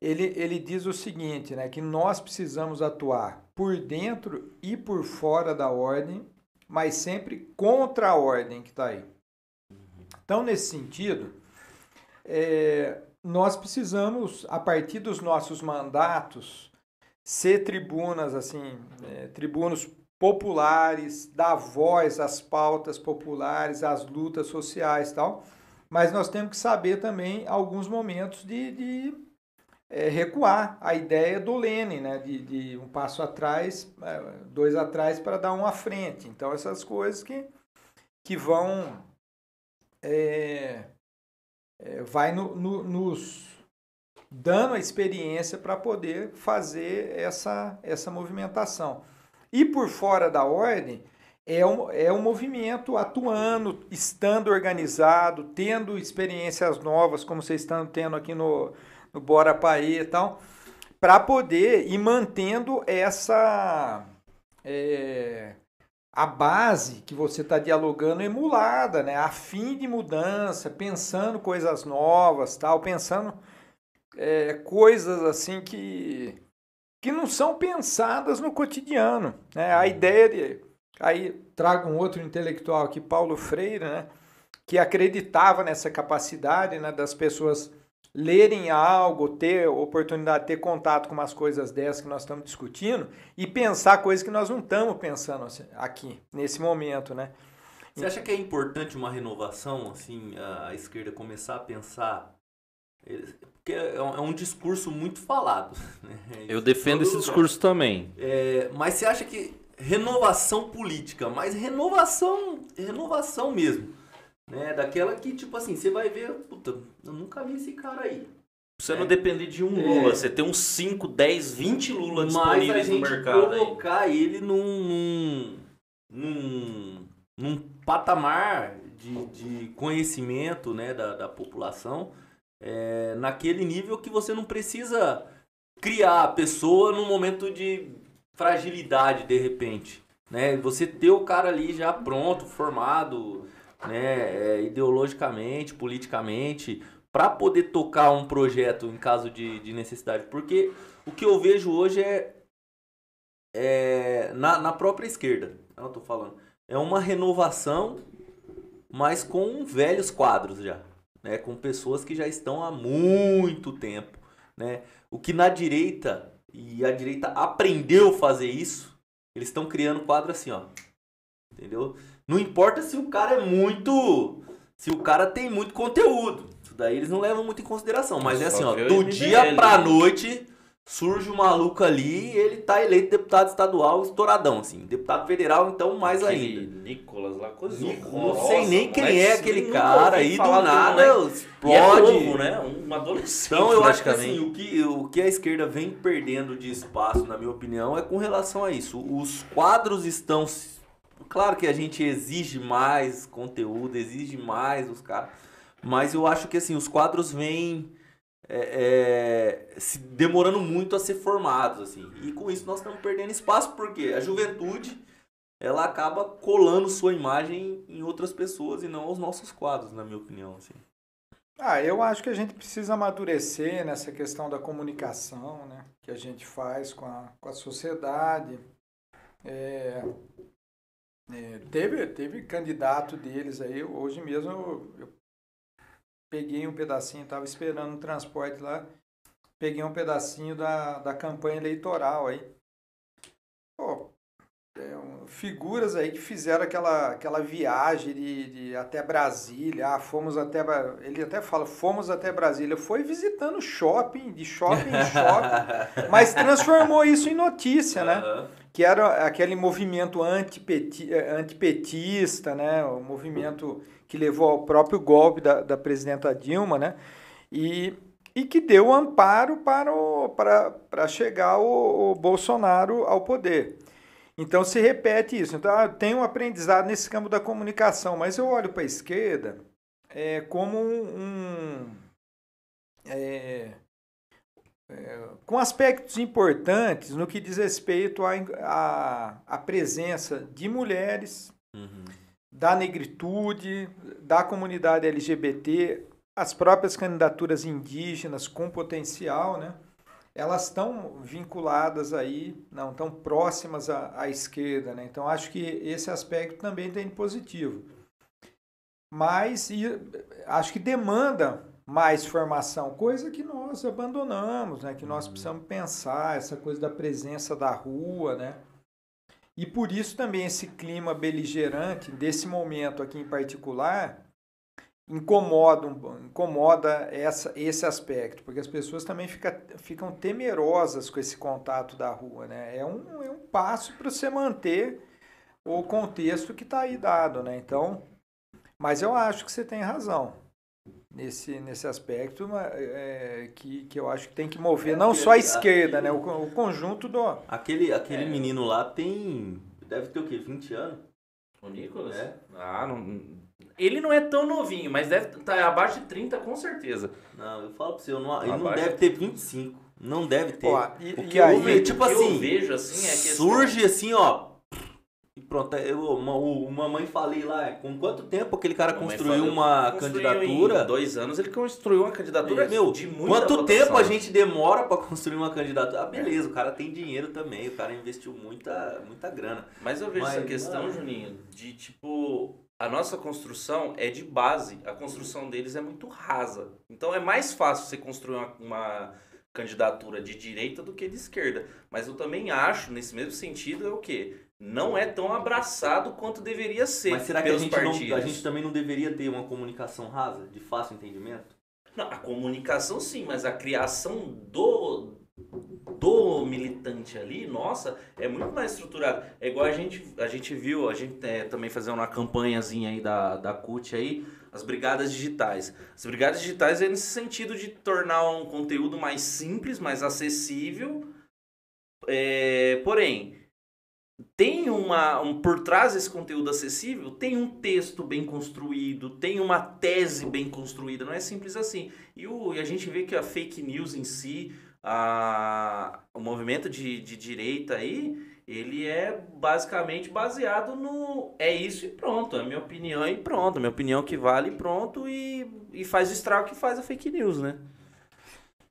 S3: Ele, ele diz o seguinte, né, que nós precisamos atuar por dentro e por fora da ordem, mas sempre contra a ordem que está aí. Então, nesse sentido, é, nós precisamos, a partir dos nossos mandatos, ser tribunas, assim, é, tribunos populares, dar voz às pautas populares, às lutas sociais tal. Mas nós temos que saber também alguns momentos de, de é, recuar a ideia do Lenin, né? de, de um passo atrás, é, dois atrás para dar um à frente. Então, essas coisas que, que vão. É, é, vai no, no, nos dando a experiência para poder fazer essa, essa movimentação. E por fora da ordem, é um, é um movimento atuando, estando organizado, tendo experiências novas, como vocês estão tendo aqui no, no Bora Paê e tal, para poder ir mantendo essa. É, a base que você está dialogando emulada, né? a fim de mudança, pensando coisas novas, tal, pensando é, coisas assim que que não são pensadas no cotidiano. Né? A ideia de. Aí trago um outro intelectual aqui, Paulo Freire, né? que acreditava nessa capacidade né, das pessoas lerem algo, ter oportunidade de ter contato com umas coisas dessas que nós estamos discutindo e pensar coisas que nós não estamos pensando assim, aqui, nesse momento, né?
S2: Você acha que é importante uma renovação, assim, a esquerda começar a pensar porque é um, é um discurso muito falado.
S1: Né? Eu defendo esse discurso também.
S2: É, mas você acha que renovação política, mas renovação, renovação mesmo. Né? Daquela que, tipo assim, você vai ver, puta, eu nunca vi esse cara aí.
S1: Você é. não depende de um Lula, é. você tem uns 5, 10, 20 Lula disponíveis no mercado.
S2: Mas colocar aí. ele num, num, num, num patamar de, de conhecimento né, da, da população é, naquele nível que você não precisa criar a pessoa num momento de fragilidade de repente. Né? Você ter o cara ali já pronto, formado, né, é, ideologicamente, politicamente, para poder tocar um projeto em caso de, de necessidade. Porque o que eu vejo hoje é, é na, na própria esquerda, eu tô falando, é uma renovação, mas com velhos quadros já né, com pessoas que já estão há muito tempo. Né? O que na direita, e a direita aprendeu a fazer isso, eles estão criando quadro assim, ó. Entendeu? Não importa se o cara é muito. Se o cara tem muito conteúdo. Isso daí eles não levam muito em consideração. Mas é assim, ó, do dia pra noite surge um maluco ali e ele tá eleito deputado estadual estouradão, assim. Deputado federal, então, mais
S1: aquele
S2: ainda.
S1: Nicolas lá, coisa
S2: Não sei nem quem é aquele cara aí, do nada
S1: né? explode. é novo, né? Um adolescente,
S2: Então, eu acho que assim, o que, o que a esquerda vem perdendo de espaço, na minha opinião, é com relação a isso. Os quadros estão... Claro que a gente exige mais conteúdo, exige mais os caras, mas eu acho que, assim, os quadros vêm é, é, se demorando muito a ser formados, assim. E com isso nós estamos perdendo espaço, porque a juventude ela acaba colando sua imagem em outras pessoas e não aos nossos quadros, na minha opinião, assim.
S3: Ah, eu acho que a gente precisa amadurecer nessa questão da comunicação, né? Que a gente faz com a, com a sociedade. É, é, teve, teve candidato deles aí, hoje mesmo eu, eu peguei um pedacinho, estava esperando um transporte lá, peguei um pedacinho da, da campanha eleitoral aí. Pô, é, um, figuras aí que fizeram aquela, aquela viagem de, de até Brasília, ah, fomos até, ele até fala, fomos até Brasília, foi visitando shopping, de shopping em shopping, mas transformou isso em notícia, né? Uhum. Que era aquele movimento antipeti, antipetista, né? O movimento que levou ao próprio golpe da, da presidenta Dilma, né? E, e que deu amparo para, o, para, para chegar o, o Bolsonaro ao poder. Então se repete isso. Então ah, tem um aprendizado nesse campo da comunicação, mas eu olho para a esquerda é, como um, um é, com aspectos importantes no que diz respeito à, à, presença de mulheres, uhum. da negritude, da comunidade LGBT, as próprias candidaturas indígenas com potencial, né? elas estão vinculadas aí, não tão próximas à, à esquerda, né? Então acho que esse aspecto também tem positivo. Mas e, acho que demanda mais formação, coisa que nós abandonamos, né? Que nós uhum. precisamos pensar essa coisa da presença da rua, né? E por isso também esse clima beligerante desse momento aqui em particular incomoda, incomoda essa, esse aspecto, porque as pessoas também fica, ficam temerosas com esse contato da rua, né? É um, é um passo para você manter o contexto que está aí dado, né? Então, mas eu acho que você tem razão nesse, nesse aspecto é, que, que eu acho que tem que mover é, não só a esquerda, aquele, né? O, o, conjunto do...
S2: Aquele, aquele é. menino lá tem... Deve ter o quê? 20 anos?
S1: O Nicolas? É. Ah, não ele não é tão novinho, mas deve estar tá abaixo de 30 com certeza.
S2: Não, eu falo pra você, não, ele não deve ter 25. Não deve ter. Ó,
S3: e, o que e aí,
S2: vejo, tipo assim,
S1: eu vejo assim é que
S2: surge assim, ó. E pronto, eu, uma, uma mãe falei lá, com quanto tempo aquele cara construiu uma candidatura?
S1: Em dois anos ele construiu uma candidatura
S2: meu, de muita Quanto votação. tempo a gente demora para construir uma candidatura? Ah, beleza, é. o cara tem dinheiro também, o cara investiu muita, muita grana.
S1: Mas eu vejo Mas, essa questão, mano, Juninho, de tipo a nossa construção é de base, a construção deles é muito rasa. Então é mais fácil você construir uma, uma, candidatura de direita do que de esquerda. Mas eu também acho, nesse mesmo sentido, é o quê? Não é tão abraçado quanto deveria ser.
S2: Mas será que a gente, não, a gente também não deveria ter uma comunicação rasa, de fácil entendimento?
S1: Não, a comunicação sim, mas a criação do, do militante ali, nossa, é muito mais estruturado. É igual a gente, a gente viu, a gente é, também fazendo uma campanhazinha aí da, da CUT aí, as brigadas digitais. As brigadas digitais é nesse sentido de tornar um conteúdo mais simples, mais acessível, é, porém, tem uma um, por trás desse conteúdo acessível tem um texto bem construído tem uma tese bem construída não é simples assim e, o, e a gente vê que a fake news em si a, o movimento de, de direita aí, ele é basicamente baseado no é isso e pronto, é minha opinião e pronto, minha opinião que vale e pronto e, e faz o estrago que faz a fake news, né?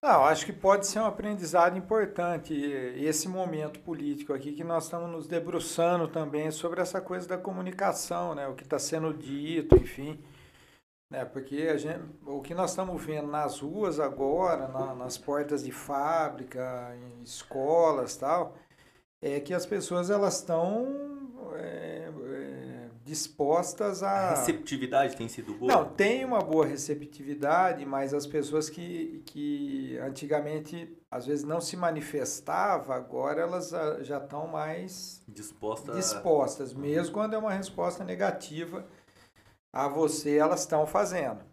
S3: Não, acho que pode ser um aprendizado importante esse momento político aqui que nós estamos nos debruçando também sobre essa coisa da comunicação, né? O que está sendo dito, enfim. É, porque a gente, o que nós estamos vendo nas ruas agora, na, nas portas de fábrica, em escolas tal, é que as pessoas elas estão é, dispostas a...
S2: A receptividade tem sido boa?
S3: Não, tem uma boa receptividade, mas as pessoas que, que antigamente às vezes não se manifestava, agora elas já estão mais
S2: Disposta
S3: dispostas, mesmo quando é uma resposta negativa a você elas estão fazendo.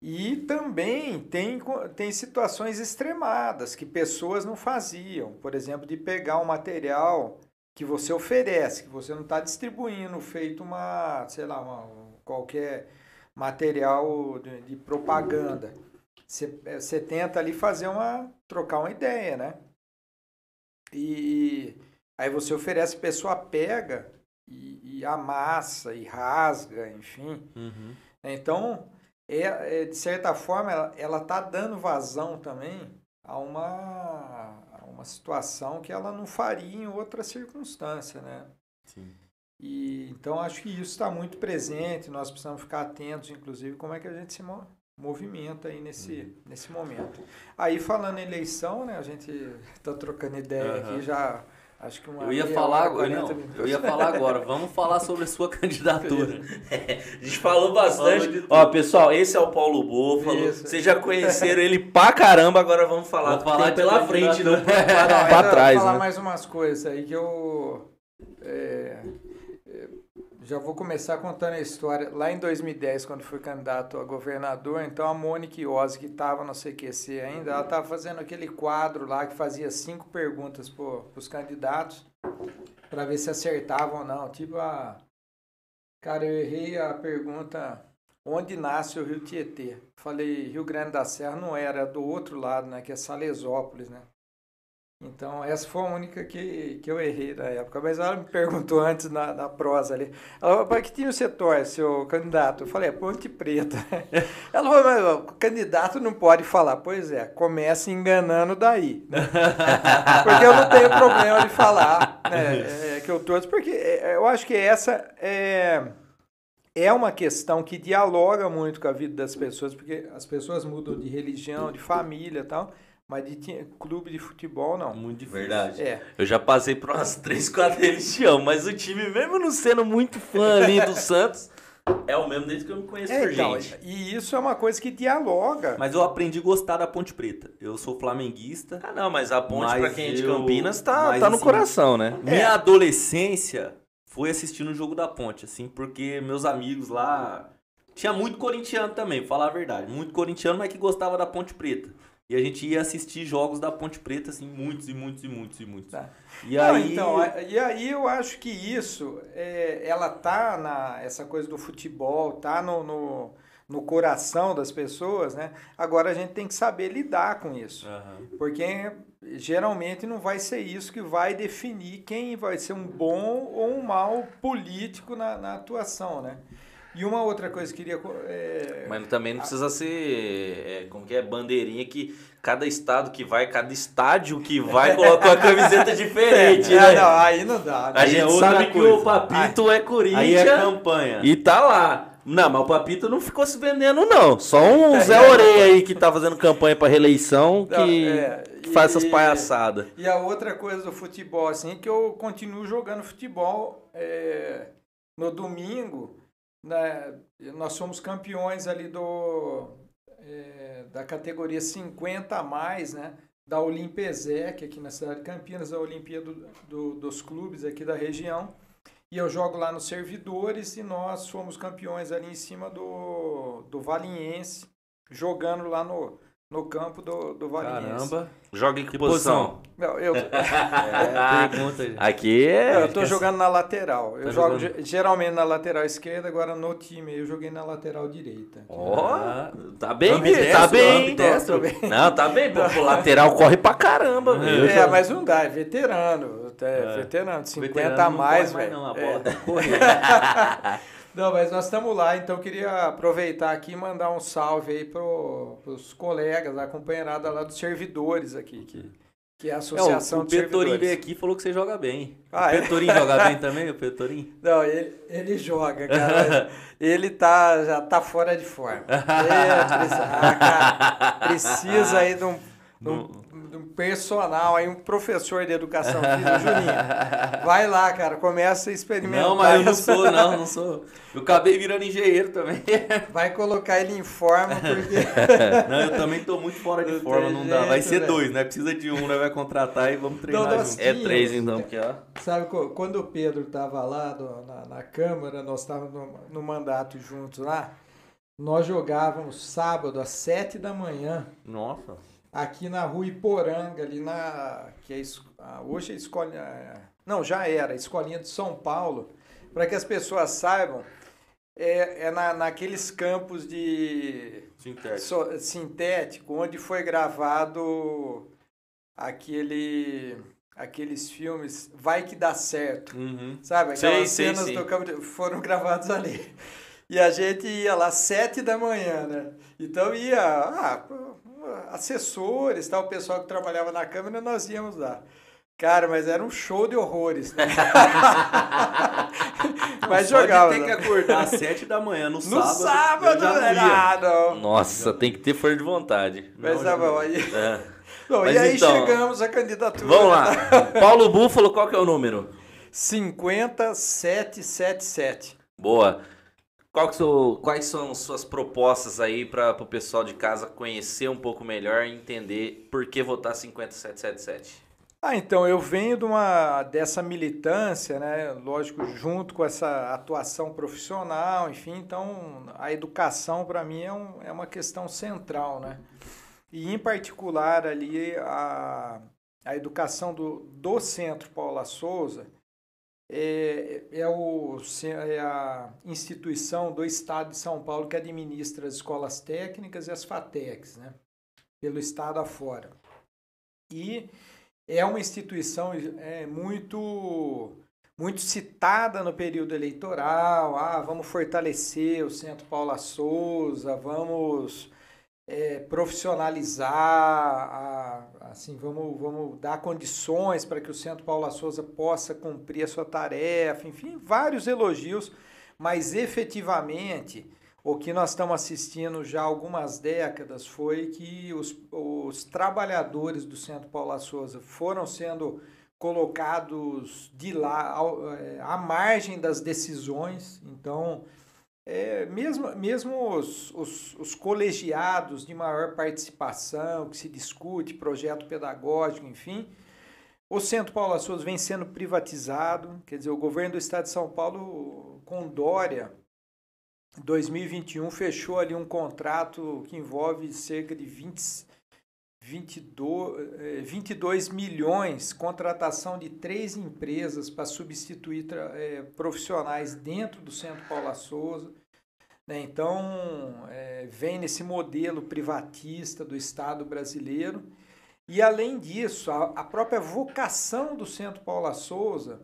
S3: E também tem, tem situações extremadas que pessoas não faziam. Por exemplo, de pegar um material que você oferece, que você não está distribuindo, feito uma, sei lá, uma, qualquer material de, de propaganda. Você, você tenta ali fazer uma. trocar uma ideia, né? E aí você oferece, a pessoa pega e, e amassa e rasga, enfim. Uhum. Então, é, é, de certa forma, ela está dando vazão também a uma, uma situação que ela não faria em outra circunstância, né? Sim. E, então, acho que isso está muito presente, nós precisamos ficar atentos, inclusive, como é que a gente se, movimento aí nesse, nesse momento. Aí falando em eleição, né, a gente está trocando ideia
S2: Aham.
S3: aqui já, acho que uma
S2: Eu ia falar agora,
S3: 40
S2: não,
S3: minutos.
S2: eu ia falar agora. Vamos falar sobre a sua candidatura.
S1: A gente falou bastante. Ó, pessoal, esse é o Paulo Búfalo.
S3: Isso.
S1: Vocês já conheceram ele pra caramba, agora vamos falar,
S2: Vamos falar
S1: pela frente, não
S3: Não,
S1: pra,
S3: ainda
S1: pra trás,
S3: falar
S1: né?
S3: mais umas coisas aí que eu é, é, já vou começar contando a história. Lá em 2010, quando fui candidato a governador, então a Mônica Iose, que estava no CQC ainda, ela estava fazendo aquele quadro lá que fazia cinco perguntas para os candidatos para ver se acertavam ou não. Tipo a. Cara, eu errei a pergunta onde nasce o Rio Tietê. Falei Rio Grande da Serra, não era, do outro lado, né? Que é Salesópolis, né? Então, essa foi a única que, que eu errei na época. Mas ela me perguntou antes na, na prosa ali. Ela falou, para que time você torce, seu candidato? Eu falei, é Ponte Preta. Ela falou, mas o candidato não pode falar. Pois é, começa enganando daí. né? Porque eu não tenho problema de falar né, é, que eu torço, porque é, eu acho que essa é, é uma questão que dialoga muito com a vida das pessoas, porque as pessoas mudam de religião, de família e tal, mas de ti- clube de futebol não.
S2: Muito difícil.
S1: Verdade.
S3: É.
S1: Eu já passei por umas 3, 4 religiões, mas o time, mesmo não sendo muito fã ali do Santos, é o mesmo desde que eu me conheço
S3: É,
S1: por
S3: então,
S1: gente.
S3: e isso é uma coisa que dialoga.
S2: Mas eu aprendi a gostar da Ponte Preta. Eu sou flamenguista.
S1: Ah, não, mas a ponte
S2: Mas
S1: pra quem é de Campinas tá,
S2: mas
S1: tá no
S2: assim,
S1: coração, né?
S2: Minha adolescência foi assistindo o jogo da Ponte, assim, porque meus amigos lá. Tinha muito corintiano também, pra falar a verdade. Muito corintiano, mas que gostava da Ponte Preta. E a gente ia assistir jogos da Ponte Preta, assim, muitos e muitos e muitos e muitos.
S3: Tá.
S2: E
S3: Não,
S2: aí.
S3: então, e aí eu acho que isso, é, ela tá na essa coisa do futebol, tá no, no, no coração das pessoas, né? Agora a gente tem que saber lidar com isso,
S2: Aham.
S3: porque geralmente não vai ser isso que vai definir quem vai ser um bom ou um mau político na, na atuação, né? E uma outra coisa que eu queria... é,
S1: Mas também não precisa ser, é, como que é, bandeirinha que cada estado que vai, cada estádio que vai, colocou a camiseta diferente,
S3: é,
S1: né?
S3: não, aí não dá. né?
S1: A
S2: Aí é
S1: gente
S2: outra
S1: sabe que
S2: coisa.
S1: o Papito é Corinthians
S2: Aí é campanha.
S1: e tá lá. Não, mas o Papito não ficou se vendendo, não. Só um Zé Oreia aí que tá fazendo campanha pra reeleição que,
S3: Não, é,
S1: que faz essas
S3: e-
S1: palhaçadas.
S3: E a outra coisa do futebol, assim, é que eu continuo jogando futebol é, no domingo. Né, nós somos campeões ali do, é, da categoria 50 a mais, né? Da Olimpesec, aqui na cidade de Campinas, a Olimpíada do- do- dos clubes aqui da região. E eu jogo lá nos servidores e nós fomos campeões ali em cima do, do Valiense, jogando lá no, no campo do, do Valiense.
S2: Caramba.
S1: Joga em que
S2: Que
S1: posição?
S3: Não, eu,
S2: É, pergunta.
S1: Aqui é.
S3: eu tô jogando na lateral. Eu
S2: Tá
S3: jogo
S2: jogando-
S3: ge- geralmente na lateral esquerda, agora no time eu joguei na lateral direita.
S1: Ó,
S2: Ah,
S1: tá bem,
S2: ambidestro,
S1: tá bem.
S2: ambidestro.
S1: Não, tá bem. Pô, o lateral corre pra caramba, velho.
S3: é, mas não dá, é veterano. É, veterano, 50
S2: Veterano
S3: a
S2: não
S3: mais, velho.
S2: Não, a
S3: É.
S2: bola tem que correr.
S3: Não, mas nós estamos lá, então eu queria aproveitar aqui e mandar um salve aí pro, pros colegas, a companheirada lá dos servidores aqui, que, que é a
S2: É,
S3: Associação
S2: o, o
S3: de
S2: Petorim veio aqui e falou que você joga bem.
S3: Ah,
S2: o
S3: é?
S2: Petorim joga bem também, o Petorim?
S3: Não, ele, ele joga, cara. ele tá, já tá fora de forma. É, precisa, ah, cara, precisa aí de um, de um- de um personal, aí um professor de educação física, Juninho. Vai lá, cara, começa a experimentar.
S2: Não, mas eu não sou, não, não sou. Eu acabei virando engenheiro também.
S3: Vai colocar ele em forma, porque...
S2: Não, eu também tô muito fora de forma, não dá. Vai ser
S3: velho.
S2: dois, né? Precisa de um, né? Vai contratar e vamos treinar
S3: Não, nós-
S2: junto.
S1: É três então, porque ó.
S3: Sabe, quando o Pedro estava lá no- na, na Câmara, nós estávamos no, no mandato juntos lá, nós jogávamos sábado às sete da manhã,
S2: Nossa.
S3: Aqui na rua Iporanga, ali na. Que é, hoje é a escolinha. Não, já era, a escolinha de São Paulo. Para que as pessoas saibam, é, é na, naqueles campos de
S2: Sintético.
S3: so- sintético, onde foi gravado aquele, aqueles filmes Vai Que Dá Certo.
S2: Uhum.
S3: Sabe? Aquelas
S1: sei,
S3: cenas
S1: sei.
S3: do campo de- foram gravadas ali. E a gente ia lá sete da manhã, né? Então ia ah, assessores, tal, o pessoal que trabalhava na Câmara, nós íamos lá. Cara, mas era um show de horrores. né? Mas
S2: Só
S3: jogava.
S2: ter que acordar às 7 da manhã no,
S3: No
S2: sábado.
S3: sábado,
S2: eu já não
S3: né? Ah, não.
S1: Nossa, tem que ter força de vontade.
S3: Mas tá bom, aí.
S1: É.
S3: Bom,
S1: Mas
S3: e aí
S1: então,
S3: chegamos à candidatura.
S1: Vamos lá. Paulo Búfalo, qual que é o número?
S3: 50777.
S1: Boa. Quais são suas propostas aí para o pessoal de casa conhecer um pouco melhor e entender por que votar 5777?
S3: Ah, então eu venho de uma dessa militância, né? Lógico, junto com essa atuação profissional, enfim, então a educação para mim é, um- é uma questão central, né? E em particular ali a, a educação do, do Centro Paula Souza é, é, o, é a instituição do Estado de São Paulo que administra as escolas técnicas e as FATECs, né? Pelo Estado afora. E é uma instituição é, muito muito citada no período eleitoral. Ah, vamos fortalecer o Centro Paula Souza, vamos é, profissionalizar, a- assim, vamos, vamos dar condições para que o Centro Paula Souza possa cumprir a sua tarefa, enfim, vários elogios, mas efetivamente o que nós estamos assistindo já há algumas décadas foi que os, os trabalhadores do Centro Paula Souza foram sendo colocados de lá eh, à margem das decisões. Então, é, mesmo, mesmo os, os, os colegiados de maior participação, que se discute, projeto pedagógico, enfim, o Centro Paula Souza vem sendo privatizado. Quer dizer, o governo do estado de São Paulo, com Dória, em 2021 fechou ali um contrato que envolve cerca de 20, 22, eh, 22 milhões, contratação de três empresas para substituir eh, profissionais dentro do Centro Paula Souza. né? Então, eh, vem nesse modelo privatista do Estado brasileiro. E, além disso, a, a própria vocação do Centro Paula Souza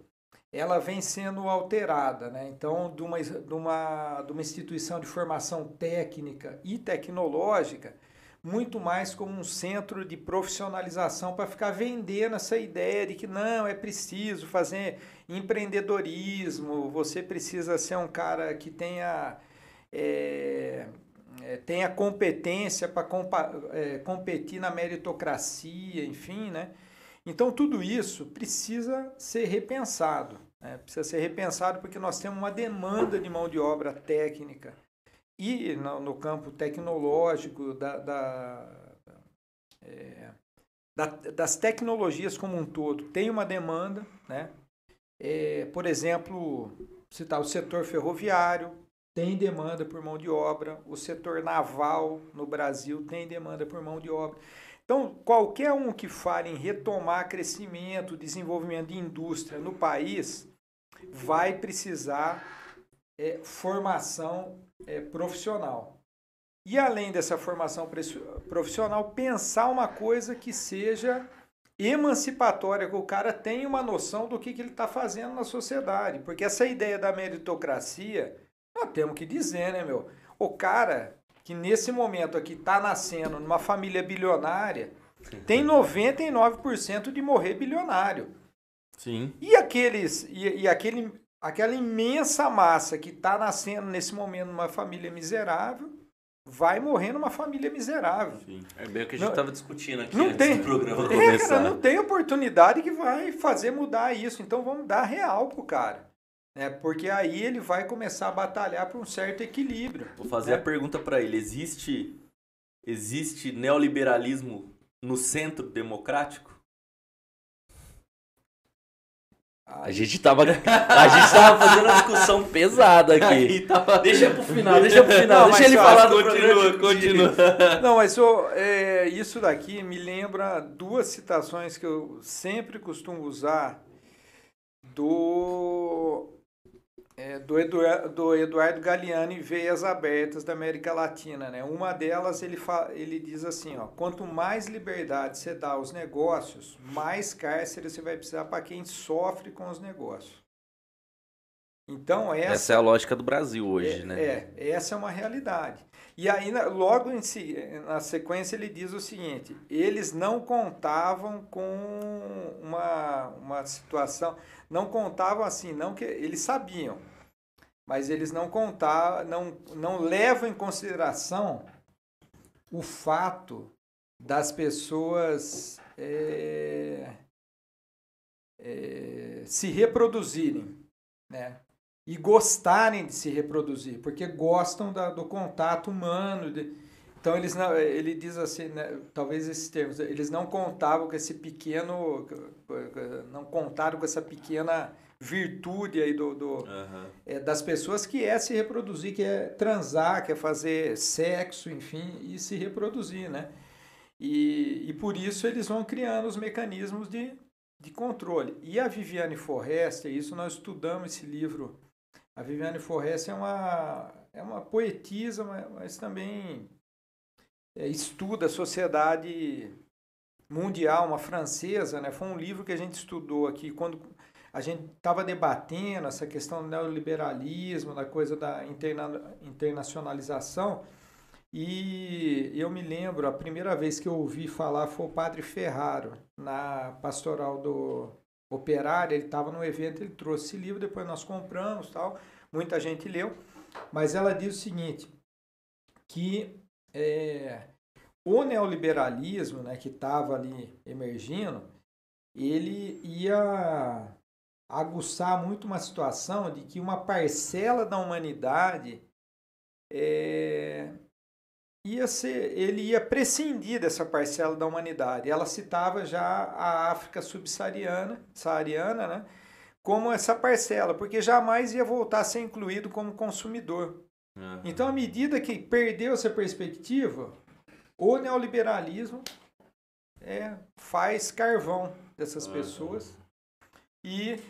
S3: ela vem sendo alterada. Né? Então, de uma, de, uma, de uma instituição de formação técnica e tecnológica, muito mais como um centro de profissionalização para ficar vendendo essa ideia de que não, é preciso fazer empreendedorismo, você precisa ser um cara que tenha. É, tenha competência para é, competir na meritocracia, enfim, né? Então, tudo isso precisa ser repensado. Né? Precisa ser repensado porque nós temos uma demanda de mão de obra técnica e no, no campo tecnológico, da, da, é, da, das tecnologias como um todo, tem uma demanda. Né? É, por exemplo, citar o setor ferroviário, tem demanda por mão de obra, o setor naval no Brasil tem demanda por mão de obra. Então, qualquer um que fale em retomar crescimento, desenvolvimento de indústria no país, vai precisar é, formação é, profissional. E além dessa formação profissional, pensar uma coisa que seja emancipatória, que o cara tenha uma noção do que, que ele está fazendo na sociedade. Porque essa ideia da meritocracia, nós temos que dizer, né, meu? O cara que nesse momento aqui está nascendo numa família bilionária, tem 99% de morrer bilionário.
S1: Sim.
S3: E aqueles e, e aquele, aquela imensa massa que está nascendo nesse momento numa família miserável, vai morrer numa família miserável.
S1: Sim. É bem o que a gente estava discutindo aqui
S3: não
S1: antes
S3: tem,
S1: do programa
S3: é,
S1: começar.
S3: cara, não tem oportunidade que vai fazer mudar isso. Então vamos dar real pro cara. Né? Porque aí ele vai começar a batalhar por um certo equilíbrio.
S2: Vou fazer
S3: né?
S2: a pergunta para ele. Existe, existe neoliberalismo no centro democrático?
S1: A gente tava, a gente tava fazendo uma discussão pesada aqui.
S2: Tava...
S1: Deixa pro final, deixa pro final,
S3: Não,
S1: deixa ele
S3: só-
S1: falar do
S2: Continua,
S1: programa.
S2: continua.
S3: Não, mas é, isso daqui me lembra duas citações que eu sempre costumo usar do, é, do, Edu- do Eduardo Galeani, Veias Abertas da América Latina. Né? Uma delas ele, fa, ele diz assim: ó, quanto mais liberdade você dá aos negócios, mais cárcere você vai precisar para quem sofre com os negócios. Então, essa,
S1: Essa é a lógica do Brasil hoje,
S3: é,
S1: né?
S3: É, essa é uma realidade. E aí, logo em si, na sequência, ele diz o seguinte: eles não contavam com uma, uma situação, não contavam assim, não que eles sabiam mas eles não contar, não, não levam em consideração o fato das pessoas é, é, se reproduzirem, né? E gostarem de se reproduzir, porque gostam da, do contato humano. De, então eles não, ele diz assim, né, talvez esses termos, eles não contavam com esse pequeno, não contaram com essa pequena virtude aí do, do uhum. é, das pessoas que é se reproduzir, que é transar, que é fazer sexo, enfim, e se reproduzir, né? E, e por isso eles vão criando os mecanismos de, de controle. E a Viviane Forrester, isso nós estudamos esse livro. A Viviane Forrester é uma, é uma poetisa, mas, mas também é, estuda a sociedade mundial, uma francesa, né? Foi um livro que a gente estudou aqui quando a gente estava debatendo essa questão do neoliberalismo, da coisa da interna, internacionalização. E eu me lembro, a primeira vez que eu ouvi falar foi o Padre Ferraro, na pastoral do Operário. Ele estava no evento, ele trouxe esse livro, depois nós compramos tal. Muita gente leu. Mas ela diz o seguinte: que é, o neoliberalismo, né, que estava ali emergindo, ele ia aguçar muito uma situação de que uma parcela da humanidade é, ia ser, ele ia prescindir dessa parcela da humanidade. Ela citava já a África subsaariana, saariana, né, como essa parcela, porque jamais ia voltar a ser incluído como consumidor. Uhum. Então, à medida que perdeu essa perspectiva, o neoliberalismo é, faz carvão dessas uhum. pessoas e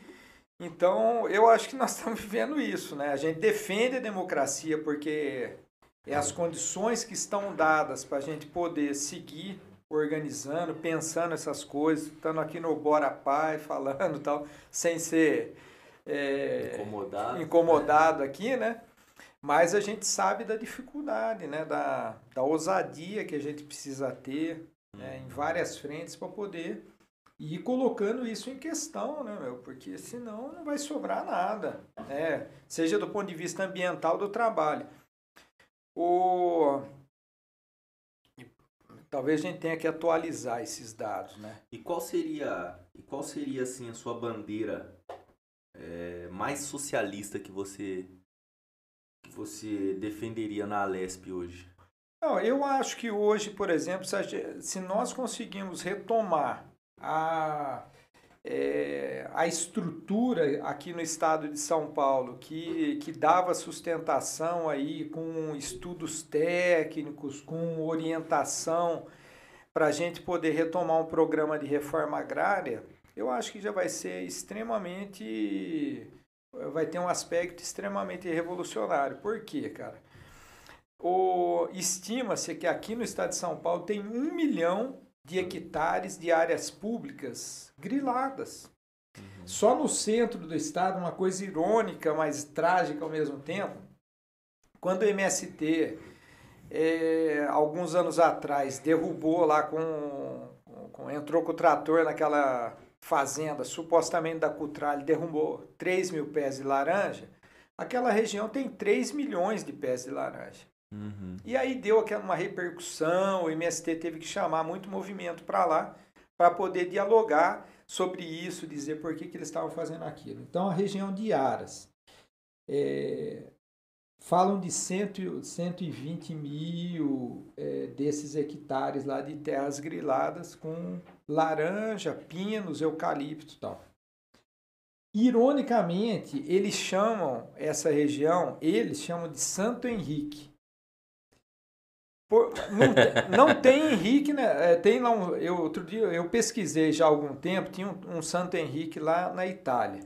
S3: então eu acho que nós estamos vivendo isso, né? A gente defende a democracia porque é as condições que estão dadas para a gente poder seguir organizando, pensando essas coisas, estando aqui no Bora Pai, falando tal, sem ser é, incomodado. incomodado aqui, né? Mas a gente sabe da dificuldade, né? Da, da ousadia que a gente precisa ter né? em várias frentes para poder e colocando isso em questão, né, meu? Porque senão não vai sobrar nada, né? Seja do ponto de vista ambiental do trabalho. O... Talvez a gente tenha que atualizar esses dados, né?
S2: E qual seria, e qual seria assim a sua bandeira é, mais socialista que você que você defenderia na Alesp hoje?
S3: Não, eu acho que hoje, por exemplo, se nós conseguimos retomar a, é, a estrutura aqui no estado de São Paulo que, que dava sustentação aí com estudos técnicos, com orientação para a gente poder retomar um programa de reforma agrária, eu acho que já vai ser extremamente. vai ter um aspecto extremamente revolucionário. Por quê, cara? Estima-se que aqui no estado de São Paulo tem um milhão de hectares de áreas públicas griladas. Uhum. Só no centro do estado, uma coisa irônica, mas trágica ao mesmo tempo, quando o MST, é, alguns anos atrás, derrubou lá com, com, entrou com o trator naquela fazenda, supostamente da Cutrale, derrubou 3 mil pés de laranja, aquela região tem 3 milhões de pés de laranja. Uhum. E aí deu aquela uma repercussão, o MST teve que chamar muito movimento para lá para poder dialogar sobre isso, dizer por que, que eles estavam fazendo aquilo. Então, a região de Aras, é, falam de cento, 120 mil é, desses hectares lá de terras griladas com laranja, pinos, eucalipto e tal. Ironicamente, eles chamam essa região, eles chamam de Santo Henrique. Por, não, não, tem Henrique, né? É, tem lá um, eu, outro dia eu pesquisei já há algum tempo, tinha um, um, Santo Henrique lá na Itália.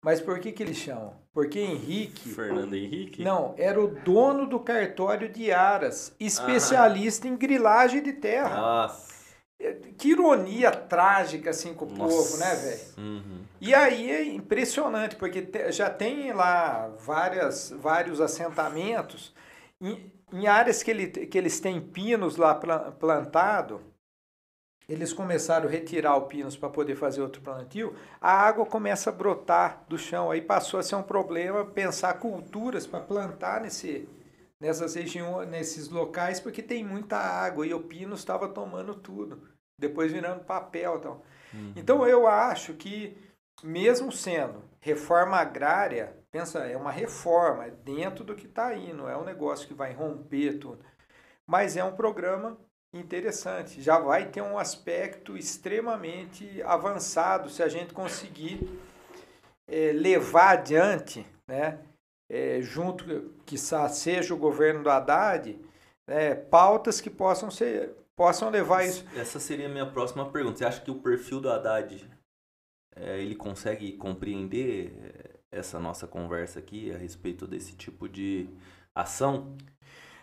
S3: Mas por que que eles chamam? Porque Henrique...
S2: Fernando Henrique?
S3: Não, era o dono do cartório de Aras, especialista em grilagem de terra.
S2: Nossa.
S3: É, que ironia trágica assim com o Nossa. povo, né, velho? Uhum. E aí é impressionante, porque te, já tem lá várias, vários assentamentos em áreas que, ele, que eles têm pinos lá plantado, eles começaram a retirar o pinos para poder fazer outro plantio, a água começa a brotar do chão. Aí passou a ser um problema pensar culturas para plantar nesse, nessas regiões, nesses locais, porque tem muita água e o pino estava tomando tudo, depois virando papel. Então, uhum. então eu acho que, mesmo sendo reforma agrária, pensa, é uma reforma, é dentro do que está aí, não é um negócio que vai romper tudo. Mas é um programa interessante. Já vai ter um aspecto extremamente avançado se a gente conseguir é, levar adiante, né, é, junto, que seja o governo do Haddad, é, pautas que possam ser possam levar isso.
S2: Essa seria a minha próxima pergunta. Você acha que o perfil do Haddad é, ele consegue compreender essa nossa conversa aqui a respeito desse tipo de ação?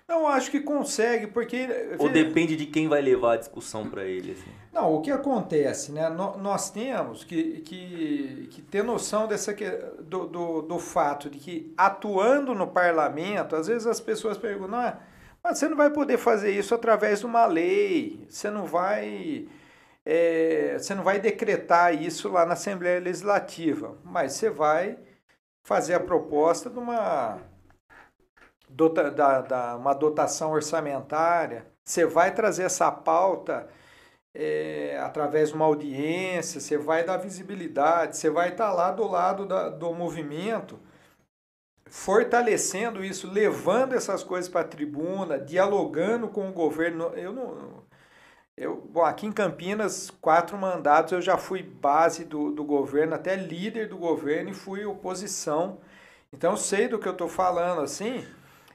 S3: Não, acho que consegue, porque.
S2: Ou depende de quem vai levar a discussão para ele? Assim?
S3: Não, o que acontece, né? Nós temos que, que, que ter noção dessa, do, do, do fato de que, atuando no parlamento, às vezes as pessoas perguntam, ah, mas você não vai poder fazer isso através de uma lei, você não vai. É, você não vai decretar isso lá na Assembleia Legislativa, mas você vai fazer a proposta de uma dota, da, da, uma dotação orçamentária, você vai trazer essa pauta é, através de uma audiência, você vai dar visibilidade, você vai estar lá do lado da, do movimento, fortalecendo isso, levando essas coisas para a tribuna, dialogando com o governo. Eu não. Eu, bom, aqui em Campinas, quatro mandatos eu já fui base do, do governo, até líder do governo e fui oposição. Então sei do que eu estou falando, assim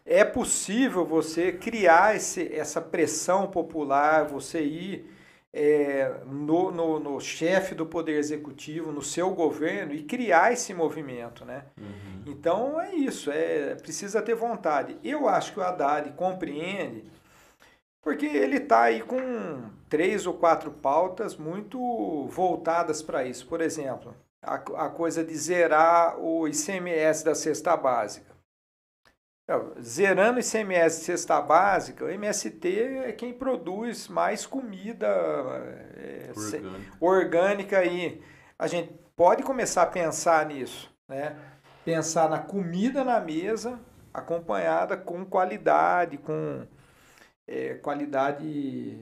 S3: é possível você criar esse, essa pressão popular, você ir é, no, no, no chefe do Poder Executivo, no seu governo e criar esse movimento, né? Uhum. Então é isso, é precisa ter vontade. Eu acho que o Haddad compreende, porque ele está aí com três ou quatro pautas muito voltadas para isso. Por exemplo, a, a coisa de zerar o ICMS da cesta básica. Zerando ICMS de cesta básica, o MST é quem produz mais comida é, orgânica. orgânica aí. A gente pode começar a pensar nisso, né? Pensar na comida na mesa, acompanhada com qualidade, com é, qualidade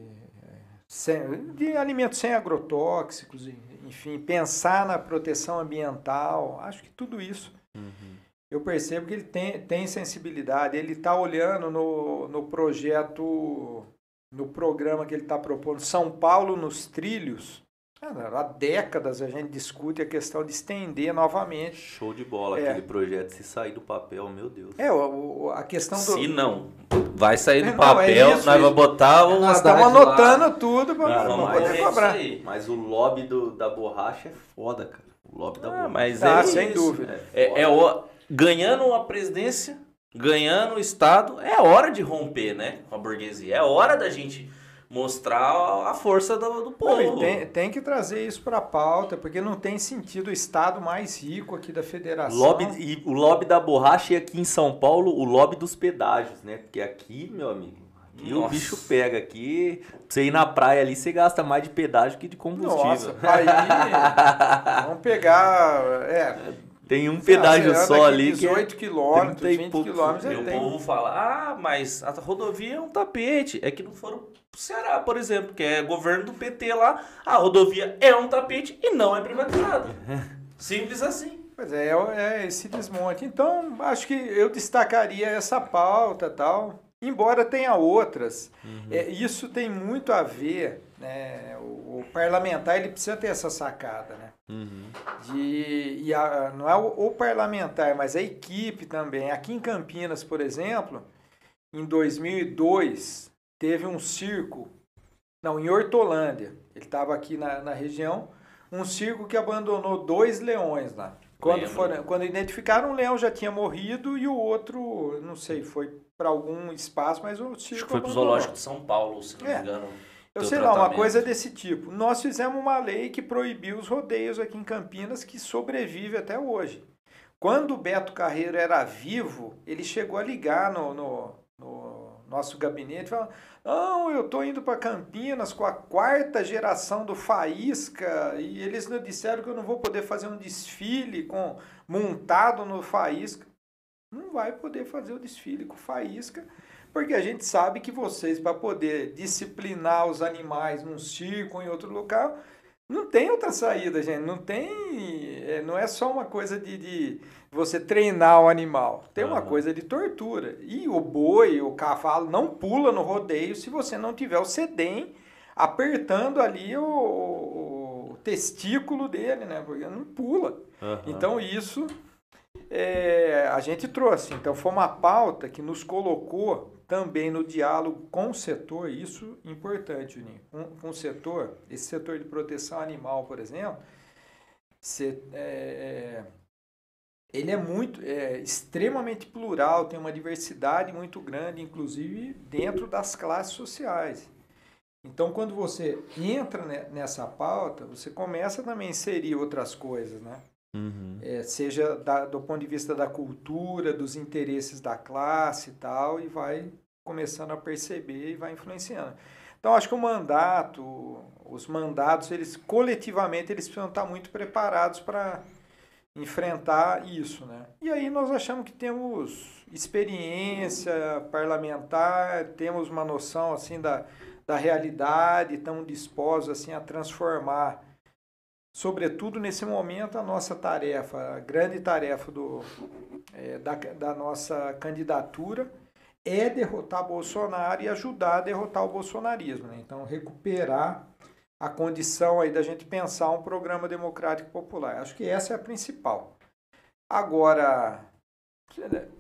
S3: sem, de alimentos sem agrotóxicos, enfim, pensar na proteção ambiental. Acho que tudo isso uhum eu percebo que ele tem, tem sensibilidade, ele está olhando no, no projeto, no programa que ele está propondo, São Paulo nos Trilhos. Há décadas a gente discute a questão de estender novamente.
S2: Show de bola é. aquele projeto. Se sair do papel, meu Deus.
S3: É, o, a questão do.
S1: Se não, vai sair do é, papel, não, é isso, nós vamos botar o.
S3: Nós estamos anotando lá. tudo para poder
S2: é cobrar. Mas o lobby do, da borracha é foda, cara. O lobby da ah, borracha.
S1: Mas ah, é sem isso. dúvida. É, é, o, ganhando a presidência, ganhando o Estado, é hora de romper, né? Com a burguesia. É hora da gente mostrar a força do, do povo.
S3: Não, tem, tem, que trazer isso para a pauta, porque não tem sentido o Estado mais rico aqui da federação.
S2: Lobby, e o lobby da borracha e aqui em São Paulo, o lobby dos pedágios, né? Porque aqui, meu amigo, aqui o bicho pega. Aqui, você ir na praia ali, você gasta mais de pedágio que de combustível. Nossa,
S3: aí, vamos pegar... É,
S2: tem um pedágio só ali
S3: 18 que é quilômetros, 20 quilômetros.
S1: E o povo fala, ah, mas a rodovia é um tapete. É que não foram pro Ceará, por exemplo, que é governo do PT lá. A rodovia é um tapete e não é privatizada. Simples assim.
S3: Pois é, é esse desmonte. Então, acho que eu destacaria essa pauta tal. Embora tenha outras, uhum. é, isso tem muito a ver, né? O, o, parlamentar ele precisa ter essa sacada, né? Uhum. De, e a, não é o, o, parlamentar, mas a equipe também. Aqui em Campinas, por exemplo, em 2002, teve um circo, não, em Hortolândia, ele estava aqui na, na região, um circo que abandonou dois leões lá. Quando, foram, quando identificaram, um leão já tinha morrido e o outro, não sei, foi para algum espaço, mas o circo. Acho que
S1: foi para o Zoológico de São Paulo, se não é. me engano.
S3: Eu sei lá, uma coisa desse tipo. Nós fizemos uma lei que proibiu os rodeios aqui em Campinas, que sobrevive até hoje. Quando o Beto Carreiro era vivo, ele chegou a ligar no, no, no, nosso gabinete, falando, não, eu estou indo para Campinas com a quarta geração do Faísca e eles me disseram que eu não vou poder fazer um desfile com montado no Faísca. Não vai poder fazer o desfile com Faísca, porque a gente sabe que vocês, para poder disciplinar os animais num circo ou em outro local, não tem outra saída, gente. Não tem. É, não é só uma coisa de, de você treinar o animal. Tem uma coisa de tortura. E o boi, o cavalo, não pula no rodeio se você não tiver o sedem apertando ali o, o testículo dele, né? Porque não pula. Uhum. Então isso é, a gente trouxe. Então foi uma pauta que nos colocou também no diálogo com o setor, isso é importante, Juninho, com, o setor, esse setor de proteção animal, por exemplo, se, é, é, ele é muito, é, extremamente plural, tem uma diversidade muito grande, inclusive dentro das classes sociais. Então, quando você entra nessa pauta, você começa também a inserir outras coisas, né? Uhum. É, seja da, do ponto de vista da cultura, dos interesses da classe e tal, e vai começando a perceber e vai influenciando. Então, acho que o mandato, os mandatos, eles coletivamente, eles precisam estar muito preparados para enfrentar isso, né? E aí nós achamos que temos experiência parlamentar, temos uma noção, assim, da, da realidade, estamos dispostos, assim, a transformar sobretudo nesse momento, a nossa tarefa, a grande tarefa do, é, da, da nossa candidatura é derrotar Bolsonaro e ajudar a derrotar o bolsonarismo. Né? Então, recuperar a condição aí da gente pensar um programa democrático popular. Acho que essa é a principal. Agora,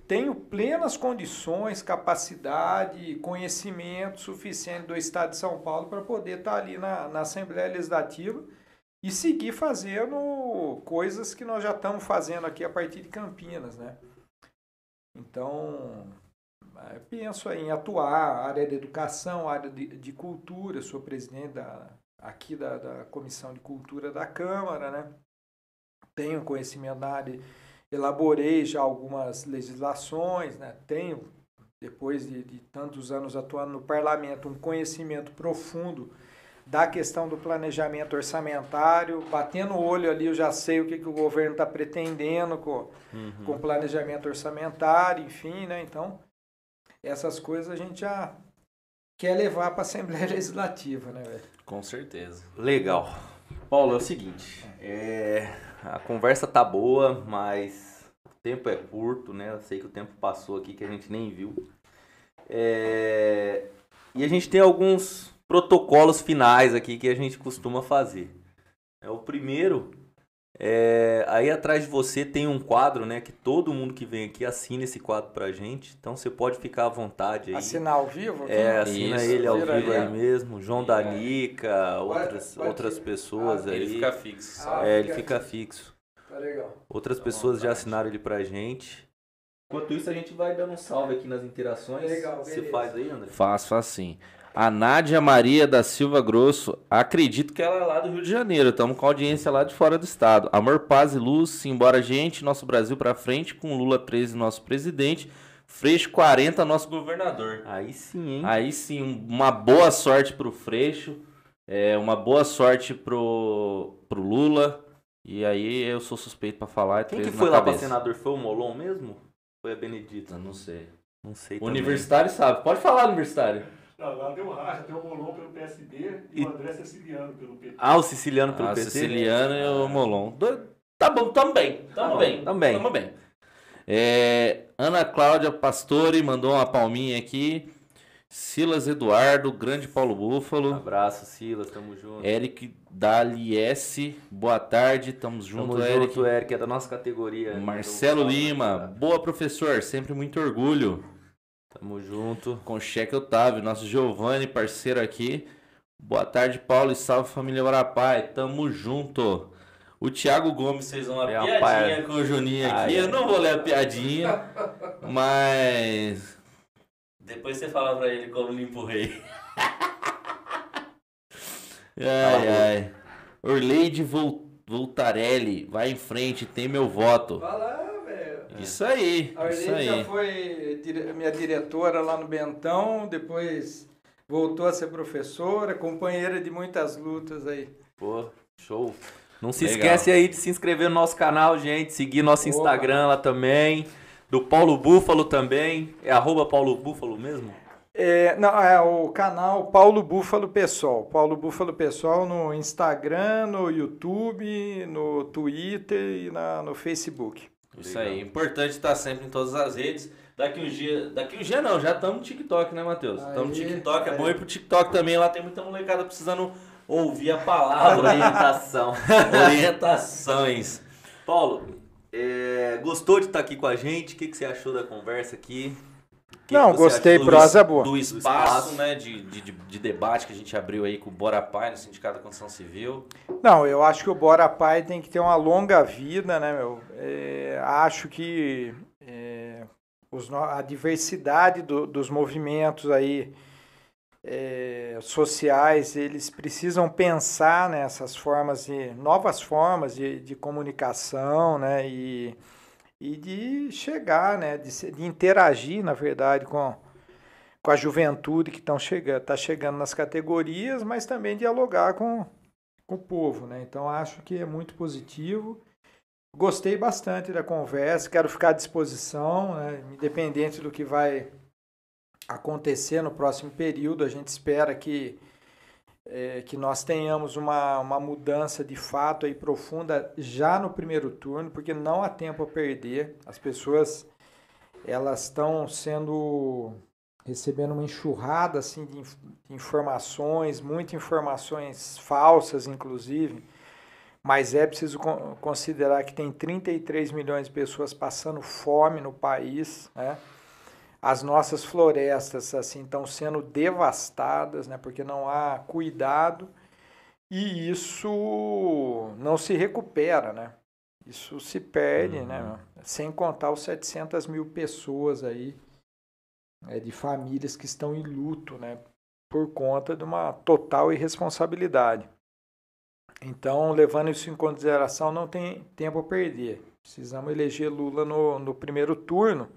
S3: tenho plenas condições, capacidade, conhecimento suficiente do Estado de São Paulo para poder estar ali na, na Assembleia Legislativa e seguir fazendo coisas que nós já estamos fazendo aqui a partir de Campinas, né? Então, eu penso em atuar, área de educação, área de, de cultura, sou presidente da, aqui da, da Comissão de Cultura da Câmara, né? Tenho conhecimento na área, elaborei já algumas legislações, né? Tenho, depois de, de tantos anos atuando no parlamento, um conhecimento profundo da questão do planejamento orçamentário, batendo o olho ali, eu já sei o que, que o governo está pretendendo com, uhum. com planejamento orçamentário, enfim, né? Então, essas coisas a gente já quer levar para a Assembleia Legislativa, né, velho?
S1: Com certeza.
S2: Legal. Paulo, é o seguinte, é, a conversa tá boa, mas o tempo é curto, né? Eu sei que o tempo passou aqui que a gente nem viu. É, e a gente tem alguns protocolos finais aqui que a gente costuma fazer. É o primeiro é, aí atrás de você tem um quadro, né? Que todo mundo que vem aqui assina esse quadro pra gente. Então você pode ficar à vontade aí.
S3: Assinar ao vivo?
S2: É, assina Isso, ele ao vivo aí, aí mesmo. João Danica, outras, pode, outras pessoas ah, aí.
S1: Ele fica fixo.
S2: Ah, é, ele fica fixo.
S3: Tá legal.
S2: Outras tá pessoas já assinaram ele pra gente. Enquanto isso, a gente vai dando um salve aqui nas interações. Legal, Você faz aí, André?
S1: Faço, faço sim. A Nádia Maria da Silva Grosso, acredito que ela é lá do Rio de Janeiro, estamos com audiência lá de fora do estado. Amor, paz e luz, embora gente, nosso Brasil para frente, com Lula 13, nosso presidente, Freixo 40, nosso governador.
S2: Aí sim, hein?
S1: Aí sim, uma boa sorte pro Freixo, é, uma boa sorte pro, pro Lula, e aí eu sou suspeito para falar. É
S2: Quem que foi lá para senador? Foi o Molon mesmo? Foi a Benedita?
S1: não sei.
S2: Não sei
S1: O universitário sabe. Pode falar, universitário.
S4: Não, lá tem o Racha, tem o Molon pelo PSD e, e, o André Siciliano pelo PT.
S2: Ah, o Siciliano pelo ah, PT?
S1: O Siciliano e o Molon. Tá bom, também. Tamo, bem. Tamo bem. Tamo bem. É, Ana Cláudia Pastore mandou uma palminha aqui. Silas Eduardo, grande Paulo Búfalo.
S2: abraço, Silas, tamo junto.
S1: Eric Daliesse, boa tarde, tamo junto, tamo
S2: Eric. junto, Eric, é da nossa categoria.
S1: Marcelo Lima, boa professor, sempre muito orgulho.
S2: Tamo junto.
S1: Com cheque Otávio, nosso Giovanni, parceiro aqui. Boa tarde, Paulo, e salve família Varapai. Tamo junto. O Thiago Gomes fez uma piadinha pai. com o Juninho aqui. Ai, Eu não vou ler a piadinha, mas. Depois você fala pra ele como limpo o rei. ai, ai. Orleide Voltarelli, vai em frente, tem meu voto.
S3: Vai lá, velho.
S1: Isso aí,
S3: A
S1: isso
S3: Arlene já
S1: aí.
S3: foi dire- minha diretora lá no Bentão, depois voltou a ser professora, companheira de muitas lutas aí.
S2: Pô, show. Não se
S1: Legal.
S2: esquece aí de se inscrever no nosso canal, gente. Seguir nosso
S3: Opa.
S2: Instagram lá também. Do Paulo Búfalo também. É arroba Paulo Búfalo mesmo?
S3: É, não, é o canal Paulo Búfalo Pessoal. Paulo Búfalo Pessoal no Instagram, no YouTube, no Twitter e na, no Facebook.
S1: Isso aí. Importante estar sempre em todas as redes. Daqui um dia. Daqui um dia não, já estamos no TikTok, né, Matheus? Estamos no
S3: Aí,
S1: TikTok. É
S3: aí.
S1: bom ir pro TikTok também. Lá tem muita molecada precisando ouvir a palavra.
S2: Orientação.
S1: Orientações.
S2: Paulo, é, gostou de estar aqui com a gente? O que, que você achou da conversa aqui? Que
S3: Não,
S2: que
S3: gostei,
S2: achou do-
S3: prosa boa.
S1: Do espaço,
S2: espaço.
S1: né? De, de, de- de debate que a gente abriu aí com o Bora Pai no Sindicato da Construção Civil.
S3: Não, eu acho que o Bora Pai tem que ter uma longa vida, né, meu? É, acho que é, os a diversidade do- dos movimentos aí é, sociais, eles precisam pensar nessas formas de novas formas de, de comunicação, né, e, e de chegar, né, de, de interagir, na verdade, com com a juventude que estão chegando, tá chegando nas categorias, mas também dialogar com com o povo, né? Então acho que é muito positivo. Gostei bastante da conversa, quero ficar à disposição, né? independente do que vai acontecer no próximo período. A gente espera que é, que nós tenhamos uma, uma mudança de fato aí profunda já no primeiro turno, porque não há tempo a perder. As pessoas elas estão sendo recebendo uma enxurrada assim de inf- de informações, muitas informações falsas inclusive, mas é preciso con- considerar que tem 33 milhões de pessoas passando fome no país, né? As nossas florestas assim estão sendo devastadas, né? Porque não há cuidado e isso não se recupera, né? Isso se perde, né? meu? Sem contar os 700 mil pessoas aí é, de famílias que estão em luto, né? Por conta de uma total irresponsabilidade. Então, levando isso em consideração, não tem tempo a perder. Precisamos eleger Lula no, no primeiro turno.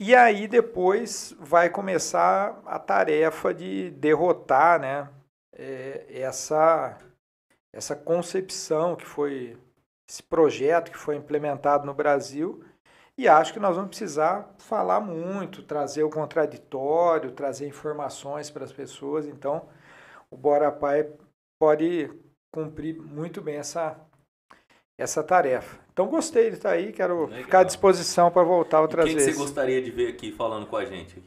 S3: E aí depois vai começar a tarefa de derrotar, né? é, essa essa concepção que foi esse projeto que foi implementado no Brasil e acho que nós vamos precisar falar muito, trazer o contraditório, trazer informações para as pessoas. Então, o Bora Pai pode cumprir muito bem essa, essa tarefa. Então, gostei de estar aí, quero
S2: Legal.
S3: ficar à disposição para voltar
S2: E
S3: outras
S2: quem que você
S3: vezes.
S2: gostaria de ver aqui falando com a gente?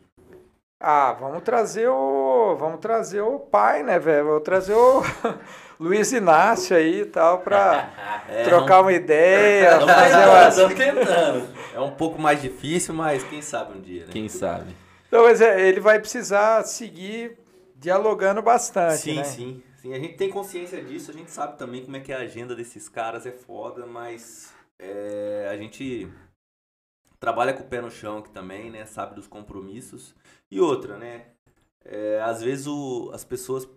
S3: Ah, vamos trazer o. Vamos trazer o pai, né, velho? Vamos trazer o Luiz Inácio aí e tal, para
S2: É,
S3: trocar uma ideia,
S1: Estamos
S3: fazer
S1: tentando,
S3: umas.
S1: estamos tentando.
S2: É um pouco mais difícil, mas quem sabe um dia, né?
S1: Quem sabe?
S3: Então, mas é, ele vai precisar seguir dialogando bastante,
S2: Sim,
S3: né?
S2: sim, sim. A gente tem consciência disso, a gente sabe também como é que a agenda desses caras é foda, mas é, a gente trabalha com o pé no chão aqui também, né? Sabe dos compromissos. E outra, né? É, às vezes o, as pessoas.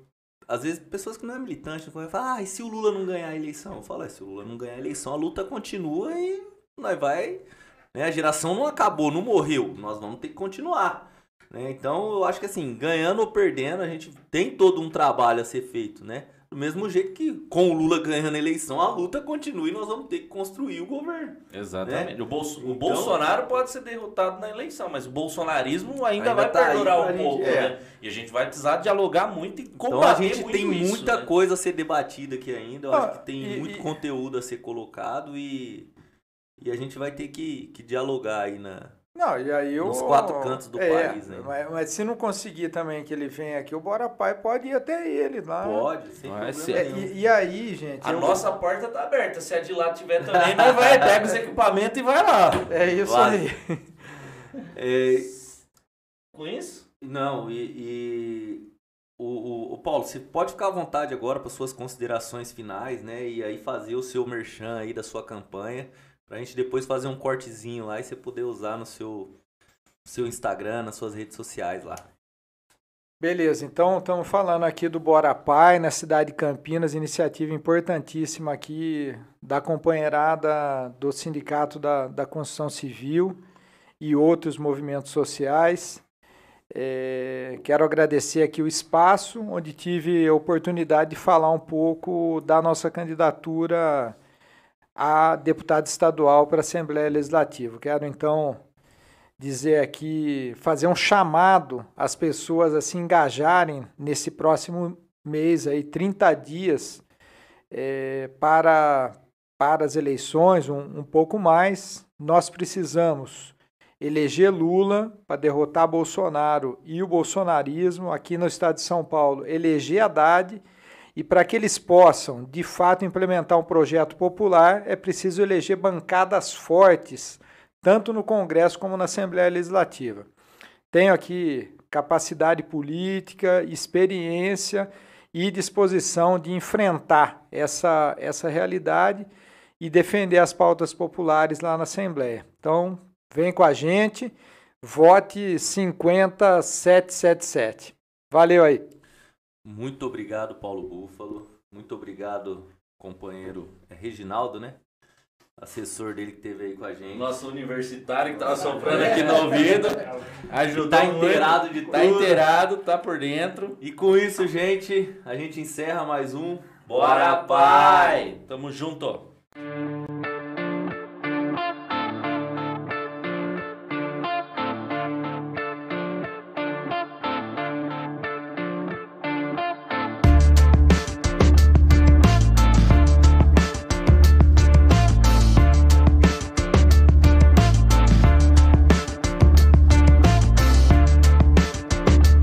S2: Às vezes pessoas que não é militante vão falar, ah, e se o Lula não ganhar a eleição? Eu falo, "É, se o Lula não ganhar a eleição, a luta continua e nós vai. Né? A geração não acabou, não morreu. Nós vamos ter que continuar. Né? Então eu acho que assim, ganhando ou perdendo, a gente tem todo um trabalho a ser feito, né? Do mesmo jeito que com o Lula ganhando a eleição, a luta continua e nós vamos ter que construir o governo.
S1: Exatamente. O, Bolso- o
S2: Então-
S1: Bolsonaro pode ser derrotado na eleição, mas o bolsonarismo ainda,
S2: Ainda
S1: vai
S2: tá
S1: perdurar um
S2: gente-
S1: pouco,
S2: é.
S1: né? E a gente vai precisar dialogar muito e
S2: Então
S1: combater
S2: a gente
S1: muito
S2: tem
S1: isso,
S2: muita
S1: né?
S2: coisa a ser debatida aqui ainda. Eu
S3: Ah,
S2: acho que tem
S3: e-
S2: muito
S3: e-
S2: conteúdo a ser colocado e, e a gente vai ter que, que dialogar aí na.
S3: Não, e aí
S2: Nos
S3: o-
S2: quatro cantos do
S3: é,
S2: país, né?
S3: Mas, mas se não conseguir também que ele venha aqui, o Bora Pai pode ir até ele lá.
S2: Pode, sem problema
S1: ser.
S3: É, e, e aí, gente.
S1: A
S3: eu-
S1: nossa porta tá aberta. Se a de lá tiver também, nós vai, pega os equipamentos e vai lá.
S3: É isso aí.
S2: É,
S1: Com isso?
S2: Não, e, e o, o, o Paulo, você pode ficar à vontade agora para suas considerações finais, né? E aí fazer o seu merchan aí da sua campanha, pra gente depois fazer um cortezinho lá e você poder usar no seu, seu Instagram, nas suas redes sociais lá.
S3: Beleza, então estamos falando aqui do Bora Pai, na cidade de Campinas, iniciativa importantíssima aqui da companheirada do Sindicato da, da Construção Civil e outros movimentos sociais. É, quero agradecer aqui o espaço, onde tive a oportunidade de falar um pouco da nossa candidatura a deputado estadual para a Assembleia Legislativa. Quero então dizer aqui, fazer um chamado às pessoas a se engajarem nesse próximo mês, aí, 30 dias, é, para, para as eleições, um, um pouco mais. Nós precisamos eleger Lula para derrotar Bolsonaro e o bolsonarismo. Aqui no estado de São Paulo, eleger Haddad. E para que eles possam, de fato, implementar um projeto popular, é preciso eleger bancadas fortes tanto no Congresso como na Assembleia Legislativa. Tenho aqui capacidade política, experiência e disposição de enfrentar essa, essa realidade e defender as pautas populares lá na Assembleia. Então, vem com a gente, vote 50777. Valeu aí.
S2: Muito obrigado, Paulo Búfalo. Muito obrigado, companheiro Reginaldo, né? assessor dele que teve aí com a gente.
S1: Nosso universitário que tava soprando aqui no ouvido. Ajudou
S2: tá inteirado de
S1: Tá
S2: tudo.
S1: inteirado, tá por dentro.
S2: E com isso, gente, a gente encerra mais um
S1: Bora, pai! Tamo junto.